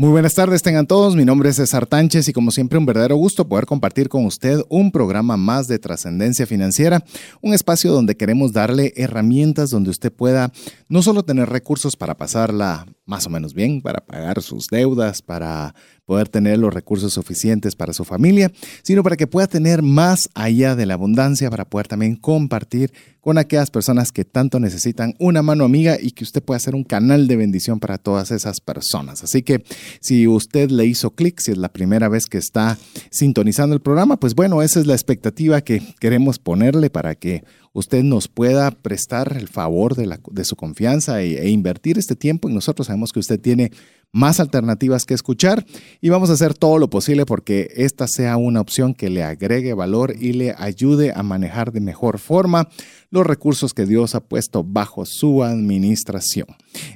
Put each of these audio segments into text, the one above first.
Muy buenas tardes tengan todos, mi nombre es César Tánchez y como siempre un verdadero gusto poder compartir con usted un programa más de trascendencia financiera, un espacio donde queremos darle herramientas donde usted pueda no solo tener recursos para pasarla más o menos bien, para pagar sus deudas, para poder tener los recursos suficientes para su familia, sino para que pueda tener más allá de la abundancia, para poder también compartir con aquellas personas que tanto necesitan una mano amiga y que usted pueda ser un canal de bendición para todas esas personas. Así que si usted le hizo clic, si es la primera vez que está sintonizando el programa, pues bueno, esa es la expectativa que queremos ponerle para que usted nos pueda prestar el favor de, su confianza e, e, invertir este tiempo y nosotros sabemos que usted tiene más alternativas que escuchar. Y vamos a hacer todo lo posible porque esta sea una opción que le agregue valor y le ayude a manejar de mejor forma los recursos que Dios ha puesto bajo su administración.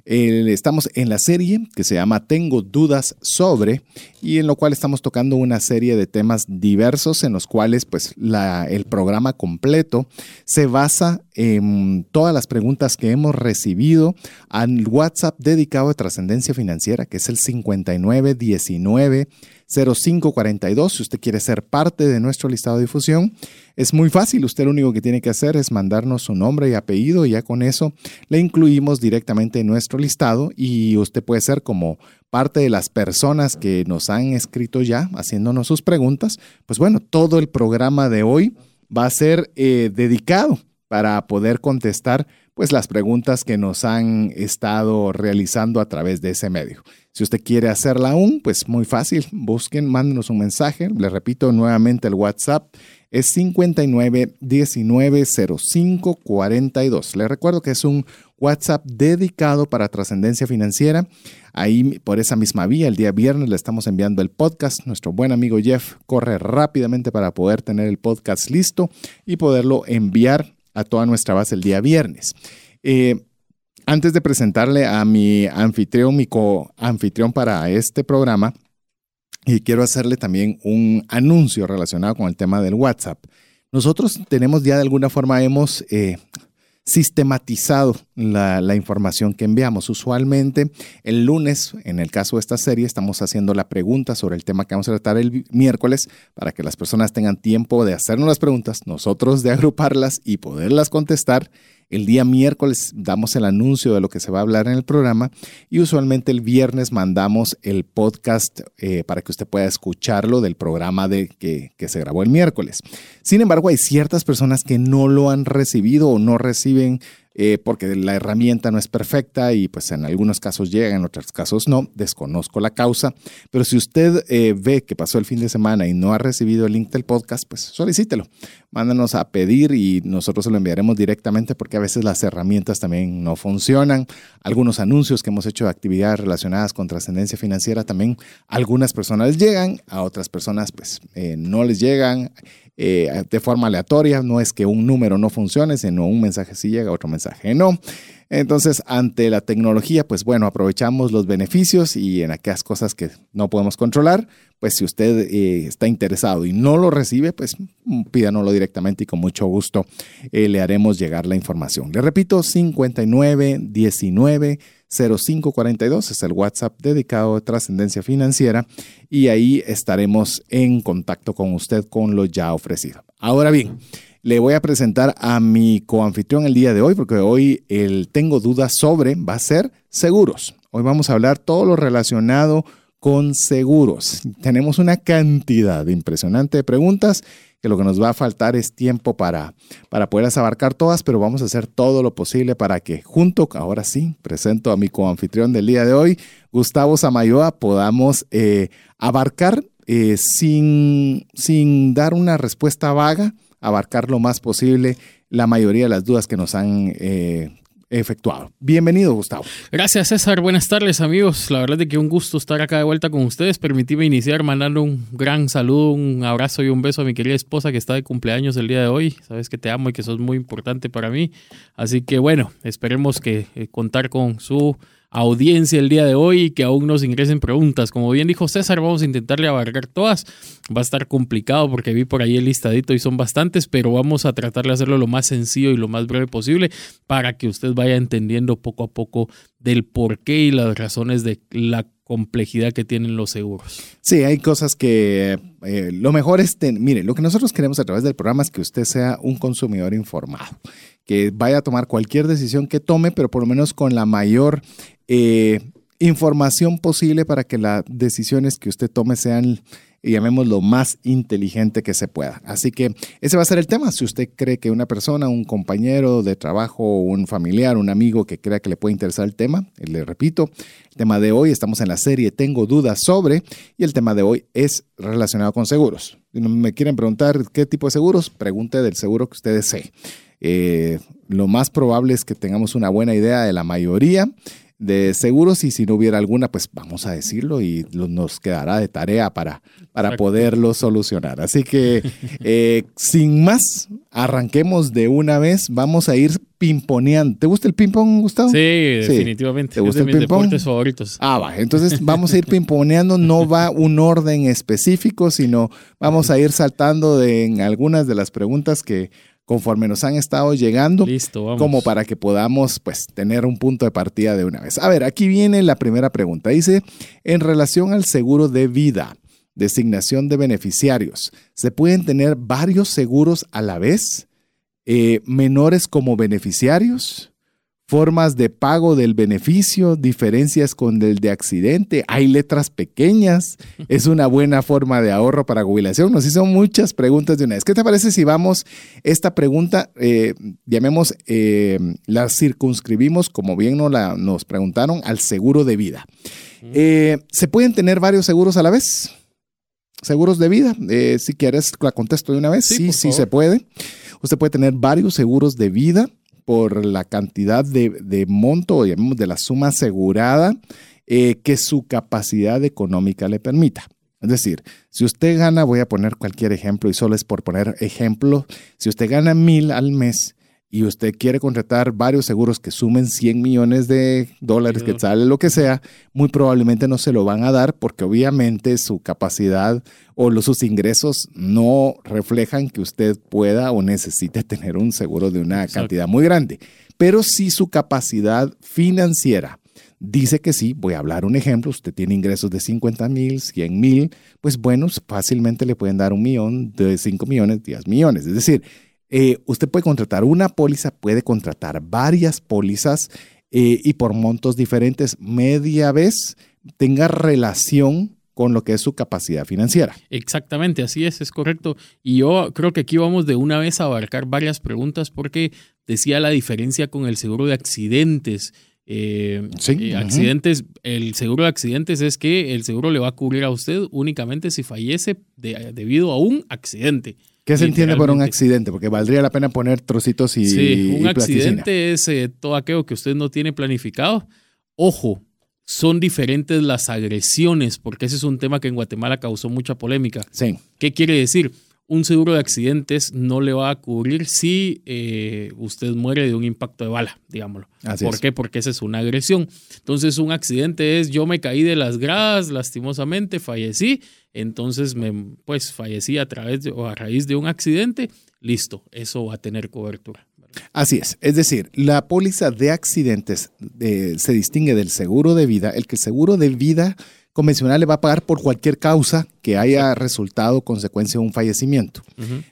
estamos en la serie que se llama Tengo dudas sobre y en lo cual estamos tocando una serie de temas diversos en los cuales pues el programa completo se basa en todas las preguntas que hemos recibido al WhatsApp dedicado a trascendencia financiera que es el 5919 0542. Si usted quiere ser parte de nuestro listado de difusión, es muy fácil. Usted lo único que tiene que hacer es mandarnos su nombre y apellido y ya con eso le incluimos directamente en nuestro listado y usted puede ser como parte de las personas que nos han escrito ya haciéndonos sus preguntas. Pues bueno, todo el programa de hoy va a ser eh, dedicado para poder contestar pues las preguntas que nos han estado realizando a través de ese medio. Si usted quiere hacerla aún, pues muy fácil, busquen, mándenos un mensaje. Le repito nuevamente el WhatsApp es 59 19 05 42. Le recuerdo que es un WhatsApp dedicado para trascendencia financiera. Ahí por esa misma vía, el día viernes le estamos enviando el podcast. Nuestro buen amigo Jeff corre rápidamente para poder tener el podcast listo y poderlo enviar a toda nuestra base el día viernes. Eh, antes de presentarle a mi anfitrión, mi co-anfitrión para este programa, y quiero hacerle también un anuncio relacionado con el tema del WhatsApp. Nosotros tenemos ya de alguna forma, hemos eh, sistematizado la, la, información que enviamos. Usualmente el lunes, en el caso de esta serie, estamos haciendo la pregunta sobre el tema que vamos a tratar el miércoles para que las personas tengan tiempo de hacernos las preguntas, nosotros de agruparlas y poderlas contestar el día miércoles damos el anuncio de lo que se va a hablar en el programa y usualmente el viernes mandamos el podcast eh, para que usted pueda escucharlo del programa de, que, que se grabó el miércoles. Sin embargo, hay ciertas personas que no lo han recibido o no reciben eh, porque la herramienta no es perfecta y pues en algunos casos llega, en otros casos no, desconozco la causa, pero si usted eh, ve que pasó el fin de semana y no ha recibido el link del podcast, pues solicítelo, mándanos a pedir y nosotros se lo enviaremos directamente porque a veces las herramientas también no funcionan, algunos anuncios que hemos hecho de actividades relacionadas con trascendencia financiera también algunas personas llegan, a otras personas pues eh, no les llegan. Eh, de forma aleatoria. No es que un número no funcione, sino un mensaje sí llega, otro mensaje no. Entonces, ante la tecnología, pues bueno, aprovechamos los beneficios y en aquellas cosas que no podemos controlar, pues si usted eh, está interesado y no lo recibe, pues pídanoslo directamente y con mucho gusto eh, le haremos llegar la información. Le repito, 5919 0542 es el WhatsApp dedicado a trascendencia financiera y ahí estaremos en contacto con usted con lo ya ofrecido. Ahora bien, le voy a presentar a mi coanfitrión el día de hoy porque hoy el tengo dudas sobre va a ser seguros. Hoy vamos a hablar todo lo relacionado con seguros. Tenemos una cantidad impresionante de preguntas que lo que nos va a faltar es tiempo para, para poderlas abarcar todas, pero vamos a hacer todo lo posible para que junto, ahora sí, presento a mi coanfitrión del día de hoy, Gustavo Samayoa, podamos eh, abarcar eh, sin, sin dar una respuesta vaga, abarcar lo más posible la mayoría de las dudas que nos han eh, efectuado. Bienvenido, Gustavo. Gracias, César. Buenas tardes, amigos. La verdad es que un gusto estar acá de vuelta con ustedes. Permitíme iniciar mandando un gran saludo, un abrazo y un beso a mi querida esposa que está de cumpleaños el día de hoy. Sabes que te amo y que sos muy importante para mí. Así que bueno, esperemos que eh, contar con su audiencia el día de hoy y que aún nos ingresen preguntas. Como bien dijo César, vamos a intentarle abarcar todas. Va a estar complicado porque vi por ahí el listadito y son bastantes, pero vamos a tratar de hacerlo lo más sencillo y lo más breve posible para que usted vaya entendiendo poco a poco del por qué y las razones de la complejidad que tienen los seguros. Sí, hay cosas que eh, lo mejor es, mire, lo que nosotros queremos a través del programa es que usted sea un consumidor informado que vaya a tomar cualquier decisión que tome, pero por lo menos con la mayor eh, información posible para que las decisiones que usted tome sean, llamémoslo, más inteligente que se pueda. Así que ese va a ser el tema. Si usted cree que una persona, un compañero de trabajo, un familiar, un amigo que crea que le puede interesar el tema, le repito, el tema de hoy, estamos en la serie Tengo dudas sobre, y el tema de hoy es relacionado con seguros. Si me quieren preguntar qué tipo de seguros, pregunte del seguro que usted desee. Eh, lo más probable es que tengamos una buena idea de la mayoría de seguros y si no hubiera alguna, pues vamos a decirlo y nos quedará de tarea para, para poderlo solucionar. Así que eh, sin más, arranquemos de una vez, vamos a ir pimponeando. ¿Te gusta el ping-pong, Gustavo? Sí, definitivamente. ¿Te gusta el ping-pong? deportes favoritos. Ah, va. Entonces vamos a ir pimponeando. No va un orden específico, sino vamos a ir saltando en algunas de las preguntas que conforme nos han estado llegando, Listo, como para que podamos pues tener un punto de partida de una vez. A ver, aquí viene la primera pregunta. Dice, en relación al seguro de vida, designación de beneficiarios, ¿se pueden tener varios seguros a la vez? Eh, ¿Menores como beneficiarios? Formas de pago del beneficio, diferencias con el de accidente, hay letras pequeñas, es una buena forma de ahorro para jubilación. Nos hizo muchas preguntas de una vez. ¿Qué te parece si vamos esta pregunta, eh, llamemos, eh, la circunscribimos, como bien nos, la, nos preguntaron, al seguro de vida? Eh, ¿Se pueden tener varios seguros a la vez? Seguros de vida, si quieres la contesto de una vez. Sí, sí, sí se puede. Usted puede tener varios seguros de vida por la cantidad de, monto, digamos, de la suma asegurada eh, que su capacidad económica le permita. Es decir, si usted gana, voy a poner cualquier ejemplo y solo es por poner ejemplo, si usted gana mil al mes y usted quiere contratar varios seguros que sumen 100 millones de dólares, que sale lo que sea, muy probablemente no se lo van a dar porque obviamente su capacidad o los, sus ingresos no reflejan que usted pueda o necesite tener un seguro de una cantidad muy grande. Pero si su capacidad financiera dice que sí, voy a hablar un ejemplo, usted tiene ingresos de 50 mil, 100 mil, pues bueno, fácilmente le pueden dar un millón, de 5 millones, 10 millones. Es decir, eh, usted puede contratar una póliza, puede contratar varias pólizas eh, y por montos diferentes, media vez tenga relación con lo que es su capacidad financiera. Exactamente, así es, es correcto. Y yo creo que aquí vamos de una vez a abarcar varias preguntas porque decía la diferencia con el seguro de accidentes. Eh, sí, accidentes, el seguro de accidentes es que el seguro le va a cubrir a usted únicamente si fallece debido a un accidente. ¿Qué se entiende por un accidente? Porque valdría la pena poner trocitos y. Sí, un accidente es eh, todo aquello que usted no tiene planificado. Ojo, son diferentes las agresiones, porque ese es un tema que en Guatemala causó mucha polémica. Sí. ¿Qué quiere decir? Un seguro de accidentes no le va a cubrir si eh, usted muere de un impacto de bala, digámoslo. ¿Por qué? Porque esa es una agresión. Entonces, un accidente es yo me caí de las gradas, lastimosamente, fallecí entonces me pues fallecí a través o a raíz de un accidente, listo, eso va a tener cobertura. Así es, es decir, la póliza de accidentes eh, se distingue del seguro de vida, el que el seguro de vida convencional le va a pagar por cualquier causa que haya resultado consecuencia de un fallecimiento.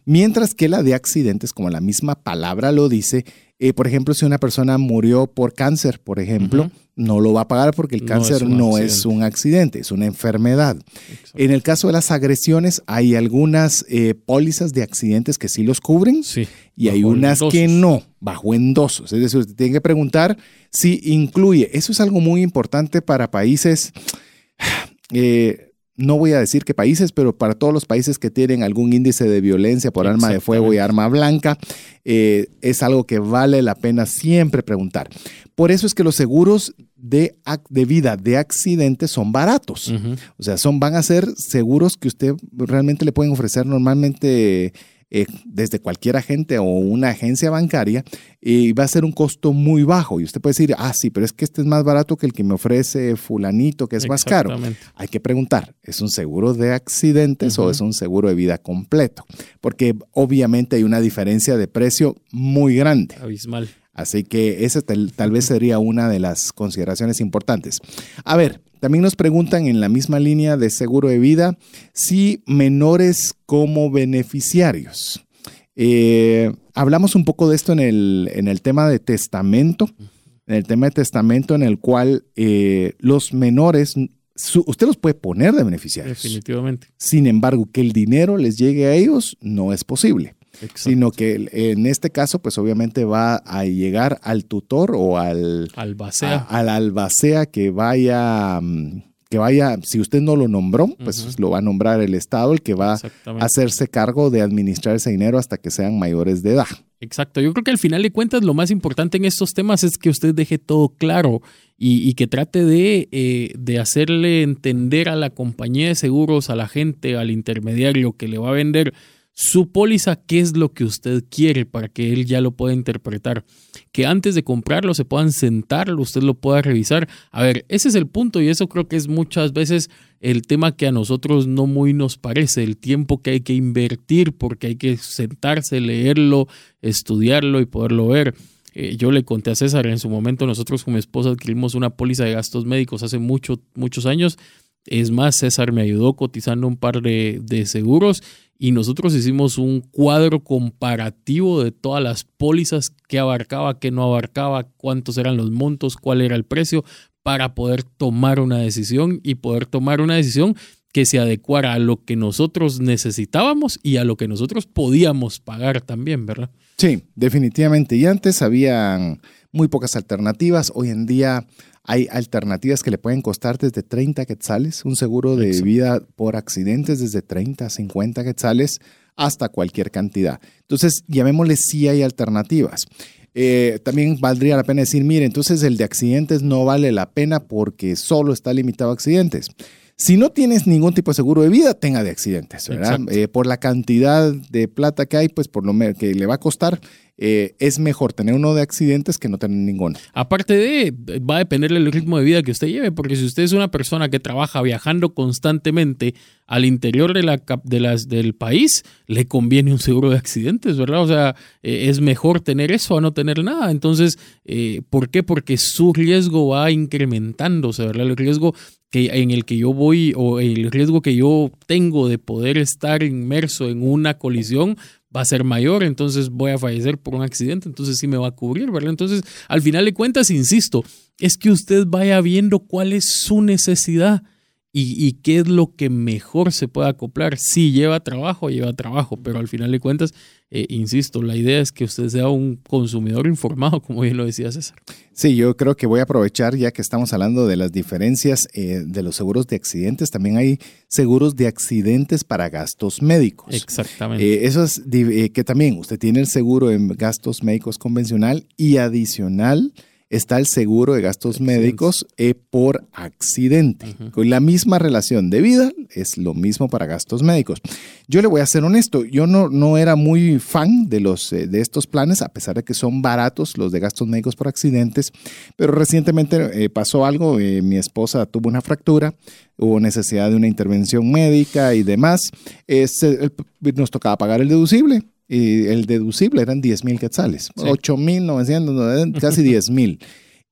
Mientras que la de accidentes, como la misma palabra lo dice, eh, por ejemplo, si una persona murió por cáncer, por ejemplo, no lo va a pagar porque el cáncer no es un, accidente, es una enfermedad. En el caso de las agresiones, hay algunas eh, pólizas de accidentes que sí los cubren y hay unas que no, bajo endosos. Es decir, usted tiene que preguntar si incluye. Eso es algo muy importante para países. Eh, no voy a decir qué países, pero para todos los países que tienen algún índice de violencia por arma de fuego y arma blanca, eh, es algo que vale la pena siempre preguntar. Por eso es que los seguros de, de vida de accidentes son baratos. O sea, son, van a ser seguros que usted realmente le pueden ofrecer normalmente eh, desde cualquier agente o una agencia bancaria y va a ser un costo muy bajo. Y usted puede decir, ah, sí, pero es que este es más barato que el que me ofrece fulanito, que es más caro. Hay que preguntar, ¿es un seguro de accidentes o es un seguro de vida completo? Porque obviamente hay una diferencia de precio muy grande. Abismal. Así que esa tal, tal, vez sería una de las consideraciones importantes. A ver, también nos preguntan en la misma línea de seguro de vida si menores como beneficiarios. Eh, hablamos un poco de esto en el, en el tema de testamento, en el tema de testamento en el cual eh, los menores usted los puede poner de beneficiarios. Definitivamente. Sin embargo, que el dinero les llegue a ellos no es posible sino que en este caso, pues obviamente va a llegar al tutor o al albacea, al albacea que vaya, mm, que vaya, si usted no lo nombró, pues lo va a nombrar el Estado, el que va a hacerse cargo de administrar ese dinero hasta que sean mayores de edad. Exacto, yo creo que al final de cuentas lo más importante en estos temas es que usted deje todo claro y, que trate de, eh, de hacerle entender a la compañía de seguros, a la gente, al intermediario que le va a vender su póliza, qué es lo que usted quiere para que él ya lo pueda interpretar. Que antes de comprarlo se puedan sentar, usted lo pueda revisar. A ver, ese es el punto y eso creo que es muchas veces el tema que a nosotros no muy nos parece, el tiempo que hay que invertir porque hay que sentarse, leerlo, estudiarlo y poderlo ver. Eh, yo le conté a César en su momento, nosotros con mi esposa adquirimos una póliza de gastos médicos hace mucho, muchos años. Es más, César me ayudó cotizando un par de, seguros y nosotros hicimos un cuadro comparativo de todas las pólizas que abarcaba, que no abarcaba, cuántos eran los montos, cuál era el precio, para poder tomar una decisión y poder tomar una decisión que se adecuara a lo que nosotros necesitábamos y a lo que nosotros podíamos pagar también, ¿verdad? Sí, definitivamente. Y antes habían muy pocas alternativas. Hoy en día hay alternativas que le pueden costar desde 30 quetzales, un seguro de vida por accidentes desde 30 a 50 quetzales hasta cualquier cantidad. Entonces, llamémosle si hay alternativas. Eh, también valdría la pena decir, mire, entonces el de accidentes no vale la pena porque solo está limitado a accidentes. Si no tienes ningún tipo de seguro de vida, tenga de accidentes, ¿verdad? Eh, por la cantidad de plata que hay, pues por lo que le va a costar, eh, es mejor tener uno de accidentes que no tener ninguno. Aparte de, va a depender del ritmo de vida que usted lleve, porque si usted es una persona que trabaja viajando constantemente al interior de la, de las, del país, le conviene un seguro de accidentes, ¿verdad? O sea, eh, es mejor tener eso a no tener nada. Entonces, eh, ¿por qué? Porque su riesgo va incrementándose, ¿verdad? El riesgo que, en el que yo voy o el riesgo que yo tengo de poder estar inmerso en una colisión va a ser mayor, entonces voy a fallecer por un accidente, entonces sí me va a cubrir, ¿verdad? Entonces, al final de cuentas, insisto, es que usted vaya viendo cuál es su necesidad y, qué es lo que mejor se puede acoplar. Si lleva trabajo, lleva trabajo, pero al final de cuentas, eh, insisto, la idea es que usted sea un consumidor informado, como bien lo decía César. Sí, yo creo que voy a aprovechar ya que estamos hablando de las diferencias eh, de los seguros de accidentes. También hay seguros de accidentes para gastos médicos. Exactamente. Eh, eso es que también usted tiene el seguro en gastos médicos convencional y adicional está el seguro de gastos médicos eh, por accidente. Con la misma relación de vida es lo mismo para gastos médicos. Yo le voy a ser honesto, yo no, no era muy fan de, los, eh, de estos planes, a pesar de que son baratos los de gastos médicos por accidentes, pero recientemente eh, pasó algo, mi esposa tuvo una fractura, hubo necesidad de una intervención médica y demás, nos tocaba pagar el deducible y el deducible eran 10 mil quetzales, sí. 8 mil 900, casi 10 mil.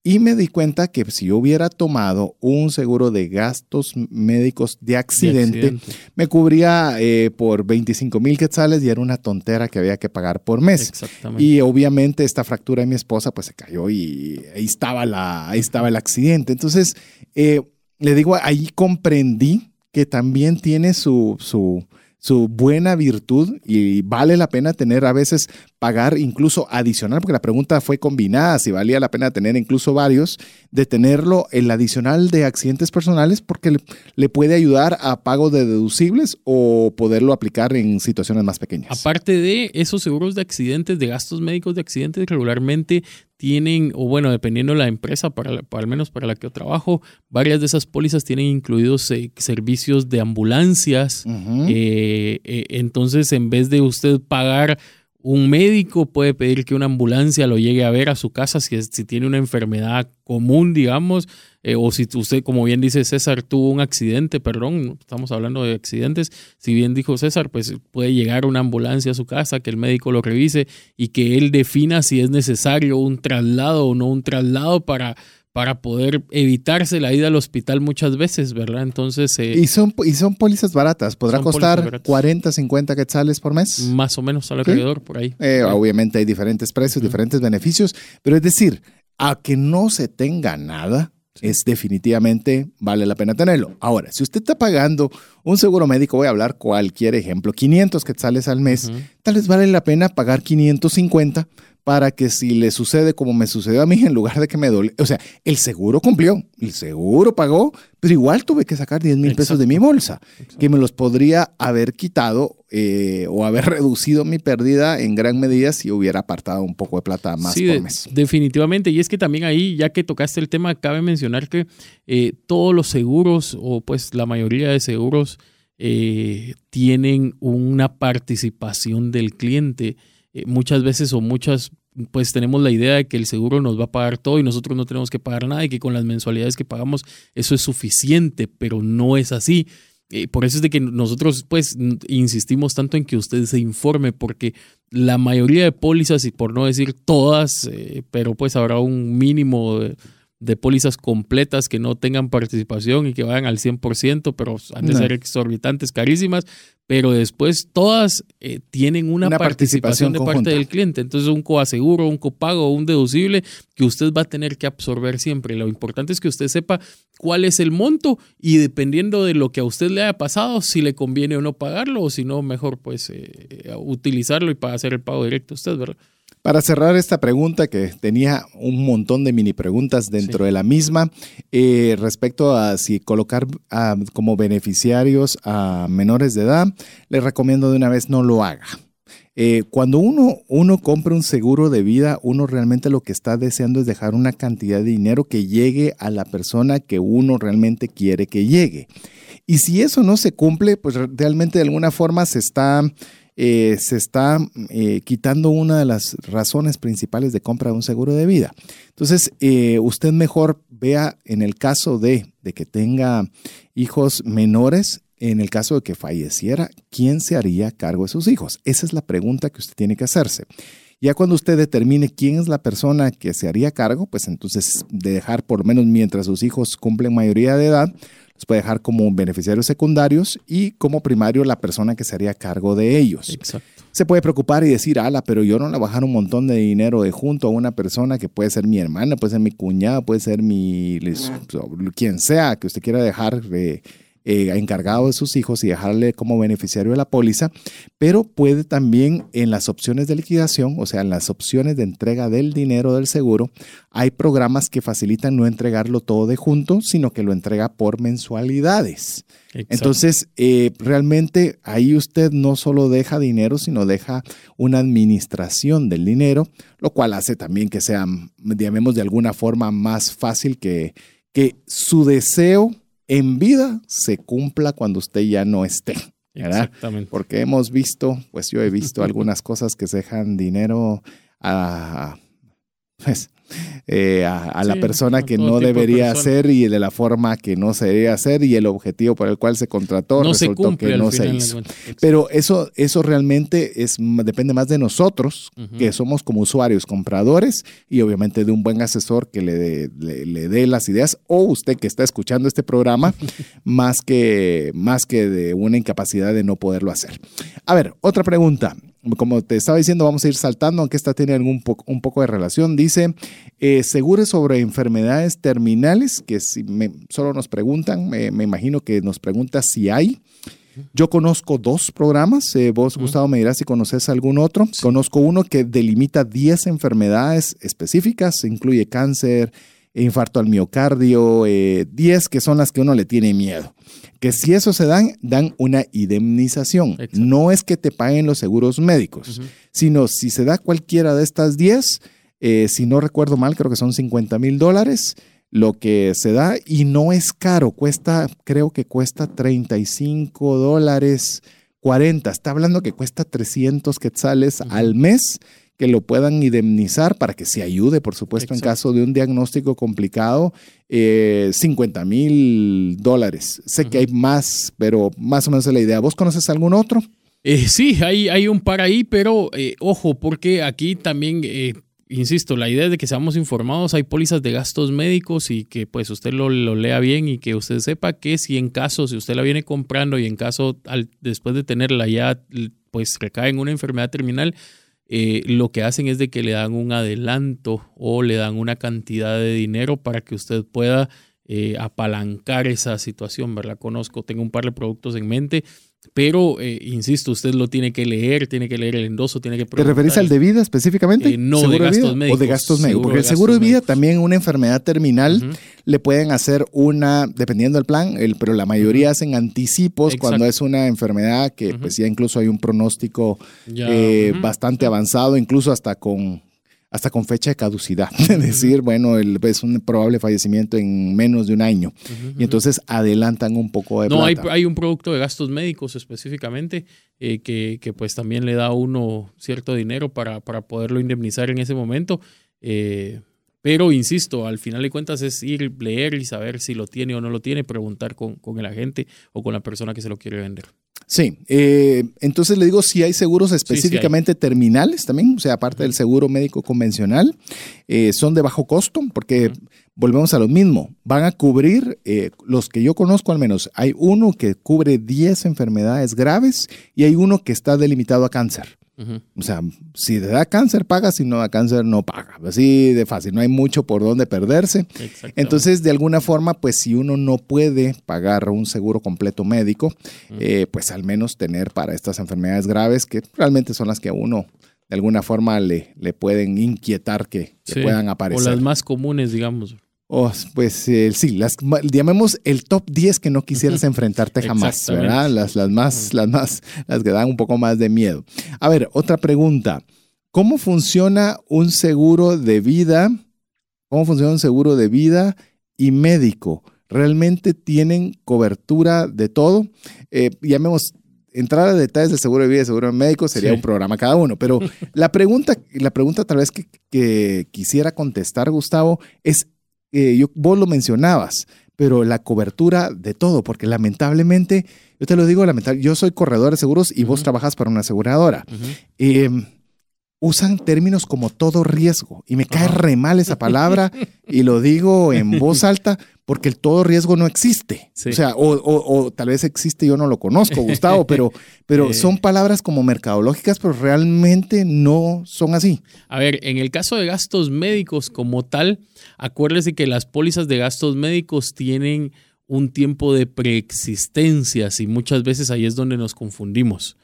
Y me di cuenta que si yo hubiera tomado un seguro de gastos médicos de accidente, me cubría eh, por 25 mil quetzales y era una tontera que había que pagar por mes. Y obviamente esta fractura de mi esposa pues se cayó y ahí estaba, la, ahí estaba el accidente. Entonces, eh, le digo, ahí comprendí que también tiene su, su, su buena virtud y vale la pena tener a veces pagar incluso adicional, porque la pregunta fue combinada, si valía la pena tener incluso varios, de tenerlo el adicional de accidentes personales porque le, puede ayudar a pago de deducibles o poderlo aplicar en situaciones más pequeñas. Aparte de esos seguros de accidentes, de gastos médicos de accidentes, regularmente tienen, o bueno, dependiendo de la empresa, para, al menos para la que yo trabajo, varias de esas pólizas tienen incluidos eh, servicios de ambulancias. Eh, eh, entonces, en vez de usted pagar un médico puede pedir que una ambulancia lo llegue a ver a su casa si, si tiene una enfermedad común, digamos, eh, o si usted, como bien dice César, tuvo un accidente, perdón, estamos hablando de accidentes, si bien dijo César, pues puede llegar una ambulancia a su casa, que el médico lo revise y que él defina si es necesario un traslado o no un traslado para para poder evitarse la ida al hospital muchas veces, ¿verdad? Entonces... Eh, y, son, y son pólizas baratas, ¿podrá costar 40, 50 quetzales por mes? Más o menos alrededor, por ahí. Eh, obviamente hay diferentes precios, diferentes beneficios, pero es decir, a que no se tenga nada, es definitivamente vale la pena tenerlo. Ahora, si usted está pagando un seguro médico, voy a hablar cualquier ejemplo, 500 quetzales al mes, tal vez vale la pena pagar 550 para que si le sucede como me sucedió a mí, en lugar de que me duele, o sea, el seguro cumplió, el seguro pagó, pero igual tuve que sacar 10 mil pesos de mi bolsa, que me los podría haber quitado eh, o haber reducido mi pérdida en gran medida si hubiera apartado un poco de plata más por mes. definitivamente, y es que también ahí, ya que tocaste el tema, cabe mencionar que eh, todos los seguros, o pues la mayoría de seguros, eh, tienen una participación del cliente eh, muchas veces o muchas, pues tenemos la idea de que el seguro nos va a pagar todo y nosotros no tenemos que pagar nada y que con las mensualidades que pagamos eso es suficiente, pero no es así. Eh, por eso es de que nosotros pues insistimos tanto en que usted se informe porque la mayoría de pólizas y por no decir todas, eh, pero pues habrá un mínimo de, de pólizas completas que no tengan participación y que vayan al 100%, pero han de ser exorbitantes, carísimas, pero después todas eh, tienen una, participación, de parte del cliente. Entonces un coaseguro, un copago, un deducible que usted va a tener que absorber siempre. Lo importante es que usted sepa cuál es el monto y dependiendo de lo que a usted le haya pasado, si le conviene o no pagarlo o si no, mejor pues eh, utilizarlo y para hacer el pago directo a usted, ¿verdad? Para cerrar esta pregunta, que tenía un montón de mini preguntas dentro de la misma, eh, respecto a si colocar como beneficiarios a menores de edad, les recomiendo de una vez no lo haga. Eh, cuando uno, uno compra un seguro de vida, uno realmente lo que está deseando es dejar una cantidad de dinero que llegue a la persona que uno realmente quiere que llegue. Y si eso no se cumple, pues realmente de alguna forma se está eh, se está eh, quitando una de las razones principales de compra de un seguro de vida. Entonces, eh, usted mejor vea en el caso de, de que tenga hijos menores, en el caso de que falleciera, ¿quién se haría cargo de sus hijos? Esa es la pregunta que usted tiene que hacerse. Ya cuando usted determine quién es la persona que se haría cargo, pues entonces de dejar por lo menos mientras sus hijos cumplen mayoría de edad, los puede dejar como beneficiarios secundarios y como primario la persona que se haría cargo de ellos. Exacto. Se puede preocupar y decir, ala, pero yo no le voy a bajar un montón de dinero de junto a una persona que puede ser mi hermana, puede ser mi cuñada, puede ser mi, quien sea que usted quiera dejar de eh, encargado de sus hijos y dejarle como beneficiario de la póliza, pero puede también en las opciones de liquidación, o sea, en las opciones de entrega del dinero del seguro, hay programas que facilitan no entregarlo todo de junto, sino que lo entrega por mensualidades. Entonces, eh, realmente ahí usted no solo deja dinero, sino deja una administración del dinero, lo cual hace también que sea, digamos, de alguna forma más fácil que, que su deseo en vida se cumpla cuando usted ya no esté. Exactamente. Porque hemos visto, pues yo he visto algunas cosas que se dejan dinero a, pues, eh, a, la persona que no debería hacer y de la forma que no se debería hacer y el objetivo por el cual se contrató no resultó que no se hizo. Pero eso, eso realmente es, depende más de nosotros, que somos como usuarios, compradores y obviamente de un buen asesor que le, le, dé las ideas o usted que está escuchando este programa, más, que, más que de una incapacidad de no poderlo hacer. A ver, otra pregunta como te estaba diciendo, vamos a ir saltando, aunque esta tiene algún un poco de relación. Dice, eh, seguro sobre enfermedades terminales, que si me, solo nos preguntan, me, imagino que nos pregunta si hay. Yo conozco dos programas. eh, vos, Gustavo, me dirás si conoces algún otro. Conozco uno que delimita 10 enfermedades específicas, incluye cáncer, infarto al miocardio, eh, 10 que son las que uno le tiene miedo. Que si eso se dan, dan una indemnización. Exacto. No es que te paguen los seguros médicos, sino si se da cualquiera de estas 10, eh, si no recuerdo mal, creo que son 50 mil dólares lo que se da y no es caro, cuesta, creo que cuesta 35 dólares, 40, está hablando que cuesta 300 quetzales al mes que lo puedan indemnizar para que se ayude, por supuesto, en caso de un diagnóstico complicado, eh, 50 mil dólares. Sé que hay más, pero más o menos es la idea. ¿Vos conoces algún otro? Eh, sí, hay, hay un par ahí, pero eh, ojo, porque aquí también, eh, insisto, la idea es de que seamos informados, hay pólizas de gastos médicos y que pues usted lo, lo lea bien y que usted sepa que si en caso, si usted la viene comprando y en caso al, después de tenerla ya pues recae en una enfermedad terminal, eh, lo que hacen es de que le dan un adelanto o le dan una cantidad de dinero para que usted pueda eh, apalancar esa situación, ¿verdad? Conozco, tengo un par de productos en mente, pero eh, insisto, usted lo tiene que leer, tiene que leer el endoso, tiene que ¿Te referís al de vida específicamente? Eh, no, de ¿Seguro gastos vida? O médicos. de gastos médicos. Porque de el seguro de vida médicos. también una enfermedad terminal le pueden hacer una, dependiendo del plan, el, pero la mayoría hacen anticipos Exacto. cuando es una enfermedad que pues ya incluso hay un pronóstico Ya, eh, bastante avanzado, incluso hasta con hasta con fecha de caducidad, es decir, bueno, el, es un probable fallecimiento en menos de un año. Y entonces adelantan un poco de No, hay, hay un producto de gastos médicos específicamente eh, que, que, pues también le da a uno cierto dinero para, para poderlo indemnizar en ese momento. Eh, pero insisto, al final de cuentas es ir, leer y saber si lo tiene o no lo tiene, preguntar con, con el agente o con la persona que se lo quiere vender. Sí, eh, entonces le digo si hay seguros sí hay. específicamente terminales también, o sea, aparte del seguro médico convencional, eh, son de bajo costo porque volvemos a lo mismo, van a cubrir, eh, los que yo conozco al menos, hay uno que cubre 10 enfermedades graves y hay uno que está delimitado a cáncer. O sea, si te da cáncer, paga, si no da cáncer, no paga. Así de fácil, no hay mucho por dónde perderse. Entonces, de alguna forma, pues si uno no puede pagar un seguro completo médico, eh, pues al menos tener para estas enfermedades graves, que realmente son las que a uno de alguna forma le, le pueden inquietar que, que Sí. puedan o aparecer. las más comunes, digamos. Oh, pues eh, sí, las, llamemos el top 10 que no quisieras enfrentarte jamás. ¿verdad? Las, las más, las más, las que dan un poco más de miedo. A ver, otra pregunta. ¿Cómo funciona un seguro de vida? ¿Cómo funciona un seguro de vida y médico? ¿Realmente tienen cobertura de todo? Eh, llamemos, entrar a detalles de seguro de vida y seguro médico sería Sí. un programa cada uno, pero la pregunta, la pregunta tal vez que, que quisiera contestar, Gustavo, es, eh, yo, vos lo mencionabas, pero la cobertura de todo, porque lamentablemente, yo te lo digo, lamentable, yo soy corredor de seguros y vos Ujú. trabajas para una aseguradora. Eh, usan términos como todo riesgo y me cae re mal esa palabra y lo digo en voz alta porque el todo riesgo no existe. Sí. O sea, o, o- o tal vez existe yo no lo conozco, Gustavo, pero, pero son palabras como mercadológicas, pero realmente no son así. A ver, en el caso de gastos médicos como tal, acuérdese que las pólizas de gastos médicos tienen un tiempo de preexistencia y muchas veces ahí es donde nos confundimos.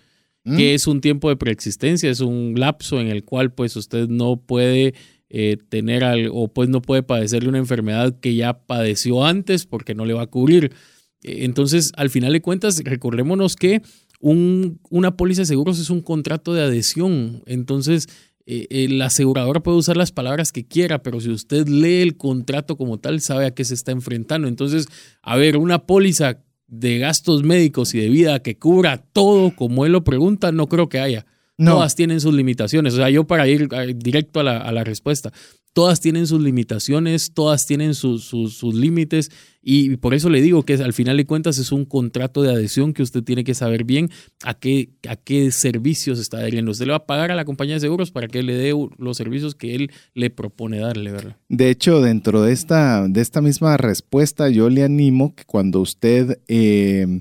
¿Mm? ¿Qué es un tiempo de preexistencia? Es un lapso en el cual pues usted no puede eh, tener al- o pues no puede padecerle una enfermedad que ya padeció antes porque no le va a cubrir. Eh, Entonces, al final de cuentas, recordémonos que un, una póliza de seguros es un contrato de adhesión. Entonces, eh, eh, la aseguradora puede usar las palabras que quiera, pero si usted lee el contrato como tal, sabe a qué se está enfrentando. Entonces, a ver, una póliza de gastos médicos y de vida que cubra todo como él lo pregunta, no creo que haya. No. Todas tienen sus limitaciones. O sea, yo para ir eh, directo a la, a la respuesta, todas tienen sus limitaciones, todas tienen sus, sus, sus límites y por eso le digo que al final de cuentas es un contrato de adhesión que usted tiene que saber bien a qué, a qué servicios está adheriendo. Usted le va a pagar a la compañía de seguros para que le dé los servicios que él le propone darle, ¿verdad? De hecho, dentro de esta, de esta misma respuesta, yo le animo que cuando usted eh,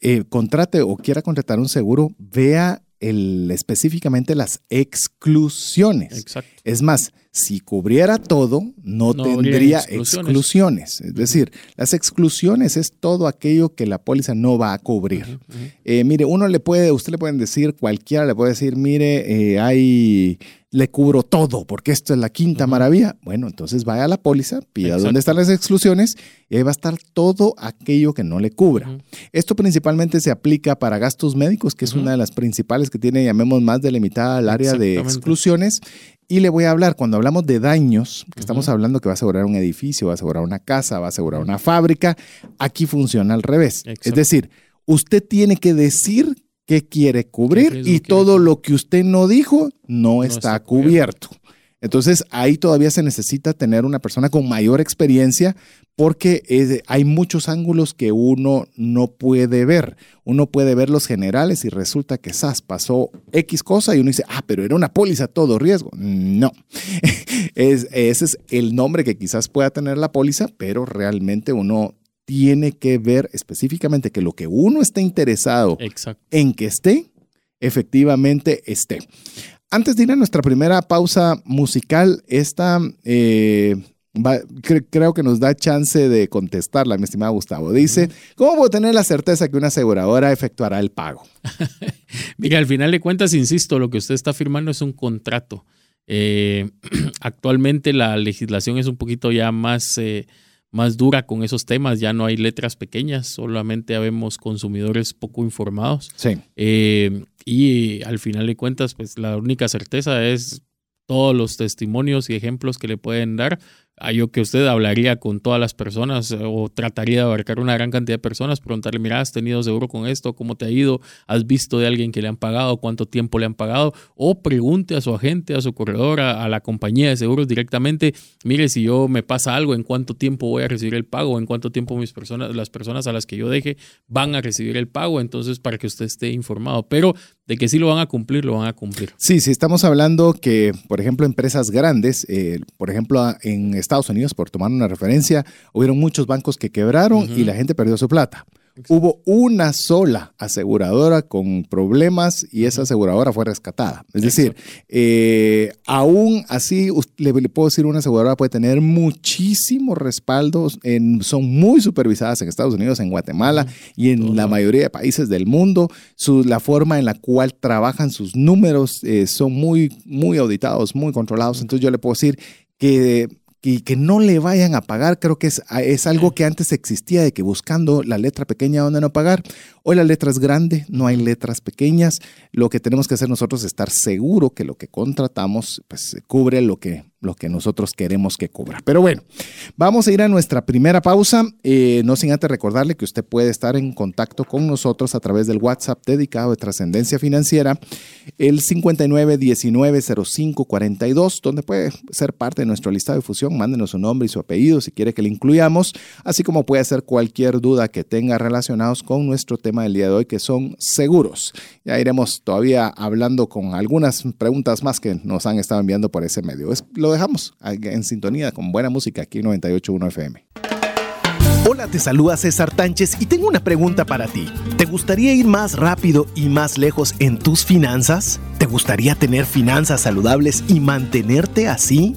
eh, contrate o quiera contratar un seguro, vea el, específicamente las exclusiones. Exacto. Es más, Si cubriera todo, no, No tendría exclusiones. Es decir, las exclusiones es todo aquello que la póliza no va a cubrir. Eh, mire, uno le puede, usted le pueden decir, cualquiera le puede decir, mire, eh, hay, le cubro todo, porque esto es la quinta maravilla. Bueno, entonces vaya a la póliza, pida Exacto. dónde están las exclusiones y ahí va a estar todo aquello que no le cubra. Esto principalmente se aplica para gastos médicos, que es una de las principales que tiene, llamemos más delimitada al área de exclusiones. Y le voy a hablar, cuando hablamos de daños, que estamos hablando que va a asegurar un edificio, va a asegurar una casa, va a asegurar una fábrica, aquí funciona al revés. Es decir, usted tiene que decir qué quiere cubrir y todo lo que usted no dijo no, está, está cubierto. Entonces ahí todavía se necesita tener una persona con mayor experiencia porque eh, hay muchos ángulos que uno no puede ver. Uno puede ver los generales y resulta que SAS pasó X cosa y uno dice, ah, pero era una póliza todo riesgo. No, es, ese es el nombre que quizás pueda tener la póliza, pero realmente uno tiene que ver específicamente que lo que uno está interesado Exacto. en que esté, efectivamente esté. Antes de ir a nuestra primera pausa musical, esta eh, va- cre- creo que nos da chance de contestarla, mi estimado Gustavo. Dice, ¿cómo puedo tener la certeza que una aseguradora efectuará el pago? Mira, al final de cuentas, insisto, lo que usted está firmando es un contrato. Eh, actualmente la legislación es un poquito ya más, eh, más dura con esos temas, ya no hay letras pequeñas, solamente habemos consumidores poco informados. Sí. Eh, y al final de cuentas, pues la única certeza es todos los testimonios y ejemplos que le pueden dar. Yo que usted hablaría con todas las personas eh, o trataría de abarcar una gran cantidad de personas, preguntarle, mira, ¿has tenido seguro con esto? ¿Cómo te ha ido? ¿Has visto de alguien que le han pagado? ¿Cuánto tiempo le han pagado? O pregunte a su agente, a su corredor, a, a la compañía de seguros directamente, mire, si yo me pasa algo, ¿en cuánto tiempo voy a recibir el pago? ¿En cuánto tiempo mis personas, las personas a las que yo deje van a recibir el pago? Entonces, para que usted esté informado. Pero de que sí lo van a cumplir, lo van a cumplir. Sí, sí, estamos hablando que, por ejemplo, empresas grandes, eh, por ejemplo, en Estados Unidos, por tomar una referencia, hubieron muchos bancos que quebraron y la gente perdió su plata. Hubo una sola aseguradora con problemas y esa aseguradora fue rescatada. Es decir, eh, aún así, le, le puedo decir, una aseguradora puede tener muchísimos respaldos, en, son muy supervisadas en Estados Unidos, en Guatemala y en la mayoría de países del mundo. Su- la forma en la cual trabajan sus números eh, son muy, muy auditados, muy controlados. Entonces yo le puedo decir que, que, que no le vayan a pagar, creo que es, es algo que antes existía, de que buscando la letra pequeña donde no pagar. Hoy la letra es grande, no hay letras pequeñas. Lo que tenemos que hacer nosotros es estar seguro que lo que contratamos pues, cubre lo que, lo que nosotros queremos que cubra. Pero bueno, vamos a ir a nuestra primera pausa. Eh, no sin antes recordarle que usted puede estar en contacto con nosotros a través del WhatsApp dedicado de Trascendencia Financiera, el 59190542, donde puede ser parte de nuestro listado de difusión. Mándenos su nombre y su apellido si quiere que le incluyamos, así como puede hacer cualquier duda que tenga relacionados con nuestro tema del día de hoy, que son seguros. Ya iremos todavía hablando con algunas preguntas más que nos han estado enviando por ese medio. Es- lo dejamos en sintonía con buena música aquí en 98.1 FM. Hola, te saluda César Tánchez y tengo una pregunta para ti. ¿Te gustaría ir más rápido y más lejos en tus finanzas? ¿Te gustaría tener finanzas saludables y mantenerte así?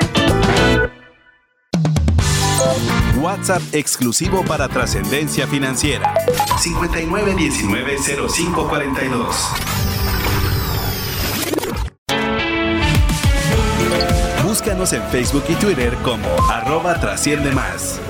WhatsApp exclusivo para trascendencia financiera. 59190542. Búscanos en Facebook y Twitter como arroba trasciende más.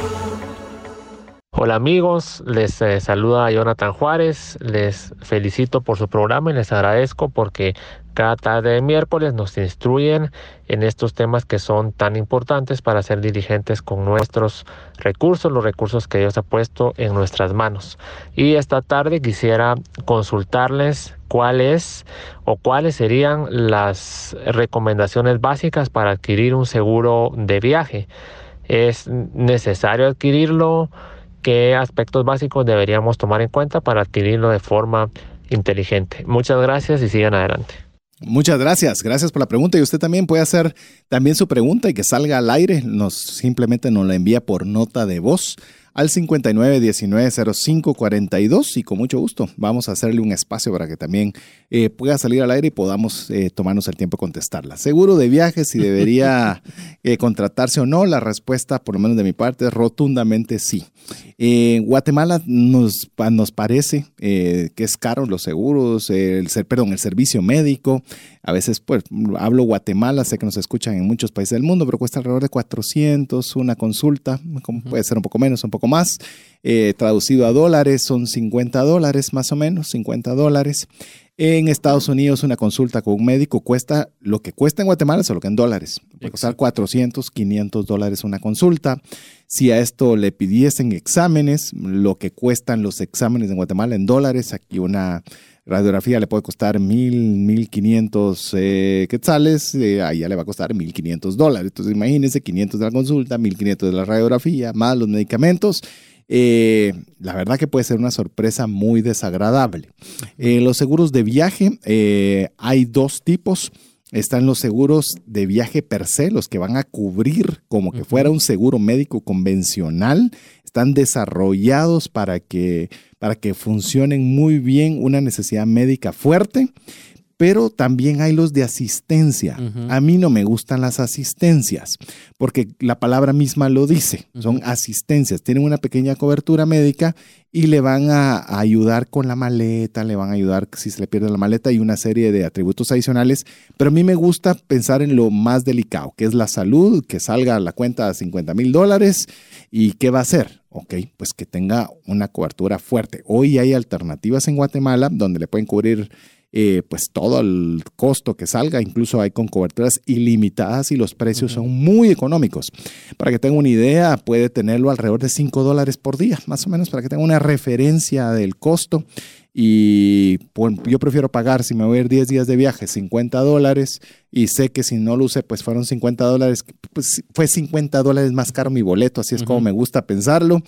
Hola amigos, les eh, saluda Jonathan Juárez, les felicito por su programa y les agradezco porque cada tarde de miércoles nos instruyen en estos temas que son tan importantes para ser dirigentes con nuestros recursos, los recursos que Dios ha puesto en nuestras manos. Y esta tarde quisiera consultarles cuáles o cuáles serían las recomendaciones básicas para adquirir un seguro de viaje. ¿Es necesario adquirirlo? qué aspectos básicos deberíamos tomar en cuenta para adquirirlo de forma inteligente. Muchas gracias y sigan adelante. Muchas gracias, gracias por la pregunta. Y usted también puede hacer también su pregunta y que salga al aire, nos simplemente nos la envía por nota de voz al 59190542 y con mucho gusto vamos a hacerle un espacio para que también eh, pueda salir al aire y podamos eh, tomarnos el tiempo de contestarla. Seguro de viajes, si debería eh, contratarse o no, la respuesta, por lo menos de mi parte, es rotundamente sí. Guatemala nos, nos parece que es caro los seguros, el, perdón, el servicio médico. A veces, pues, hablo Guatemala, sé que nos escuchan en muchos países del mundo, pero cuesta alrededor de 400 una consulta, como puede ser un poco menos, un poco más. Eh, traducido a dólares son 50 dólares más o menos, 50 dólares. En Estados Unidos una consulta con un médico cuesta lo que cuesta en Guatemala, solo que en dólares. Puede costar 400, 500 dólares una consulta. Si a esto le pidiesen exámenes, lo que cuestan los exámenes en Guatemala en dólares, aquí una radiografía le puede costar mil, mil quinientos eh, quetzales, eh, allá le va a costar mil quinientos dólares. Entonces imagínense, 500 de la consulta, mil quinientos de la radiografía, más los medicamentos. Eh, la verdad que puede ser una sorpresa muy desagradable. los seguros de viaje, hay dos tipos. Están los seguros de viaje per se, los que van a cubrir como que fuera un seguro médico convencional. Están desarrollados para que para que funcionen muy bien una necesidad médica fuerte, pero también hay los de asistencia. A mí no me gustan las asistencias, porque la palabra misma lo dice, son asistencias, tienen una pequeña cobertura médica y le van a, ayudar con la maleta, le van a ayudar si se le pierde la maleta y una serie de atributos adicionales, pero a mí me gusta pensar en lo más delicado, que es la salud, que salga a la cuenta de 50 mil dólares y qué va a hacer Ok, pues que tenga una cobertura fuerte. Hoy hay alternativas en Guatemala donde le pueden cubrir eh, pues todo el costo que salga, incluso hay con coberturas ilimitadas y los precios son muy económicos. Para que tenga una idea, puede tenerlo alrededor de 5 dólares por día, más o menos, para que tenga una referencia del costo. Y pues, yo prefiero pagar, si me voy a ir 10 días de viaje, 50 dólares y sé que si no lo usé, pues fueron 50 dólares, pues fue 50 dólares más caro mi boleto, así es como me gusta pensarlo,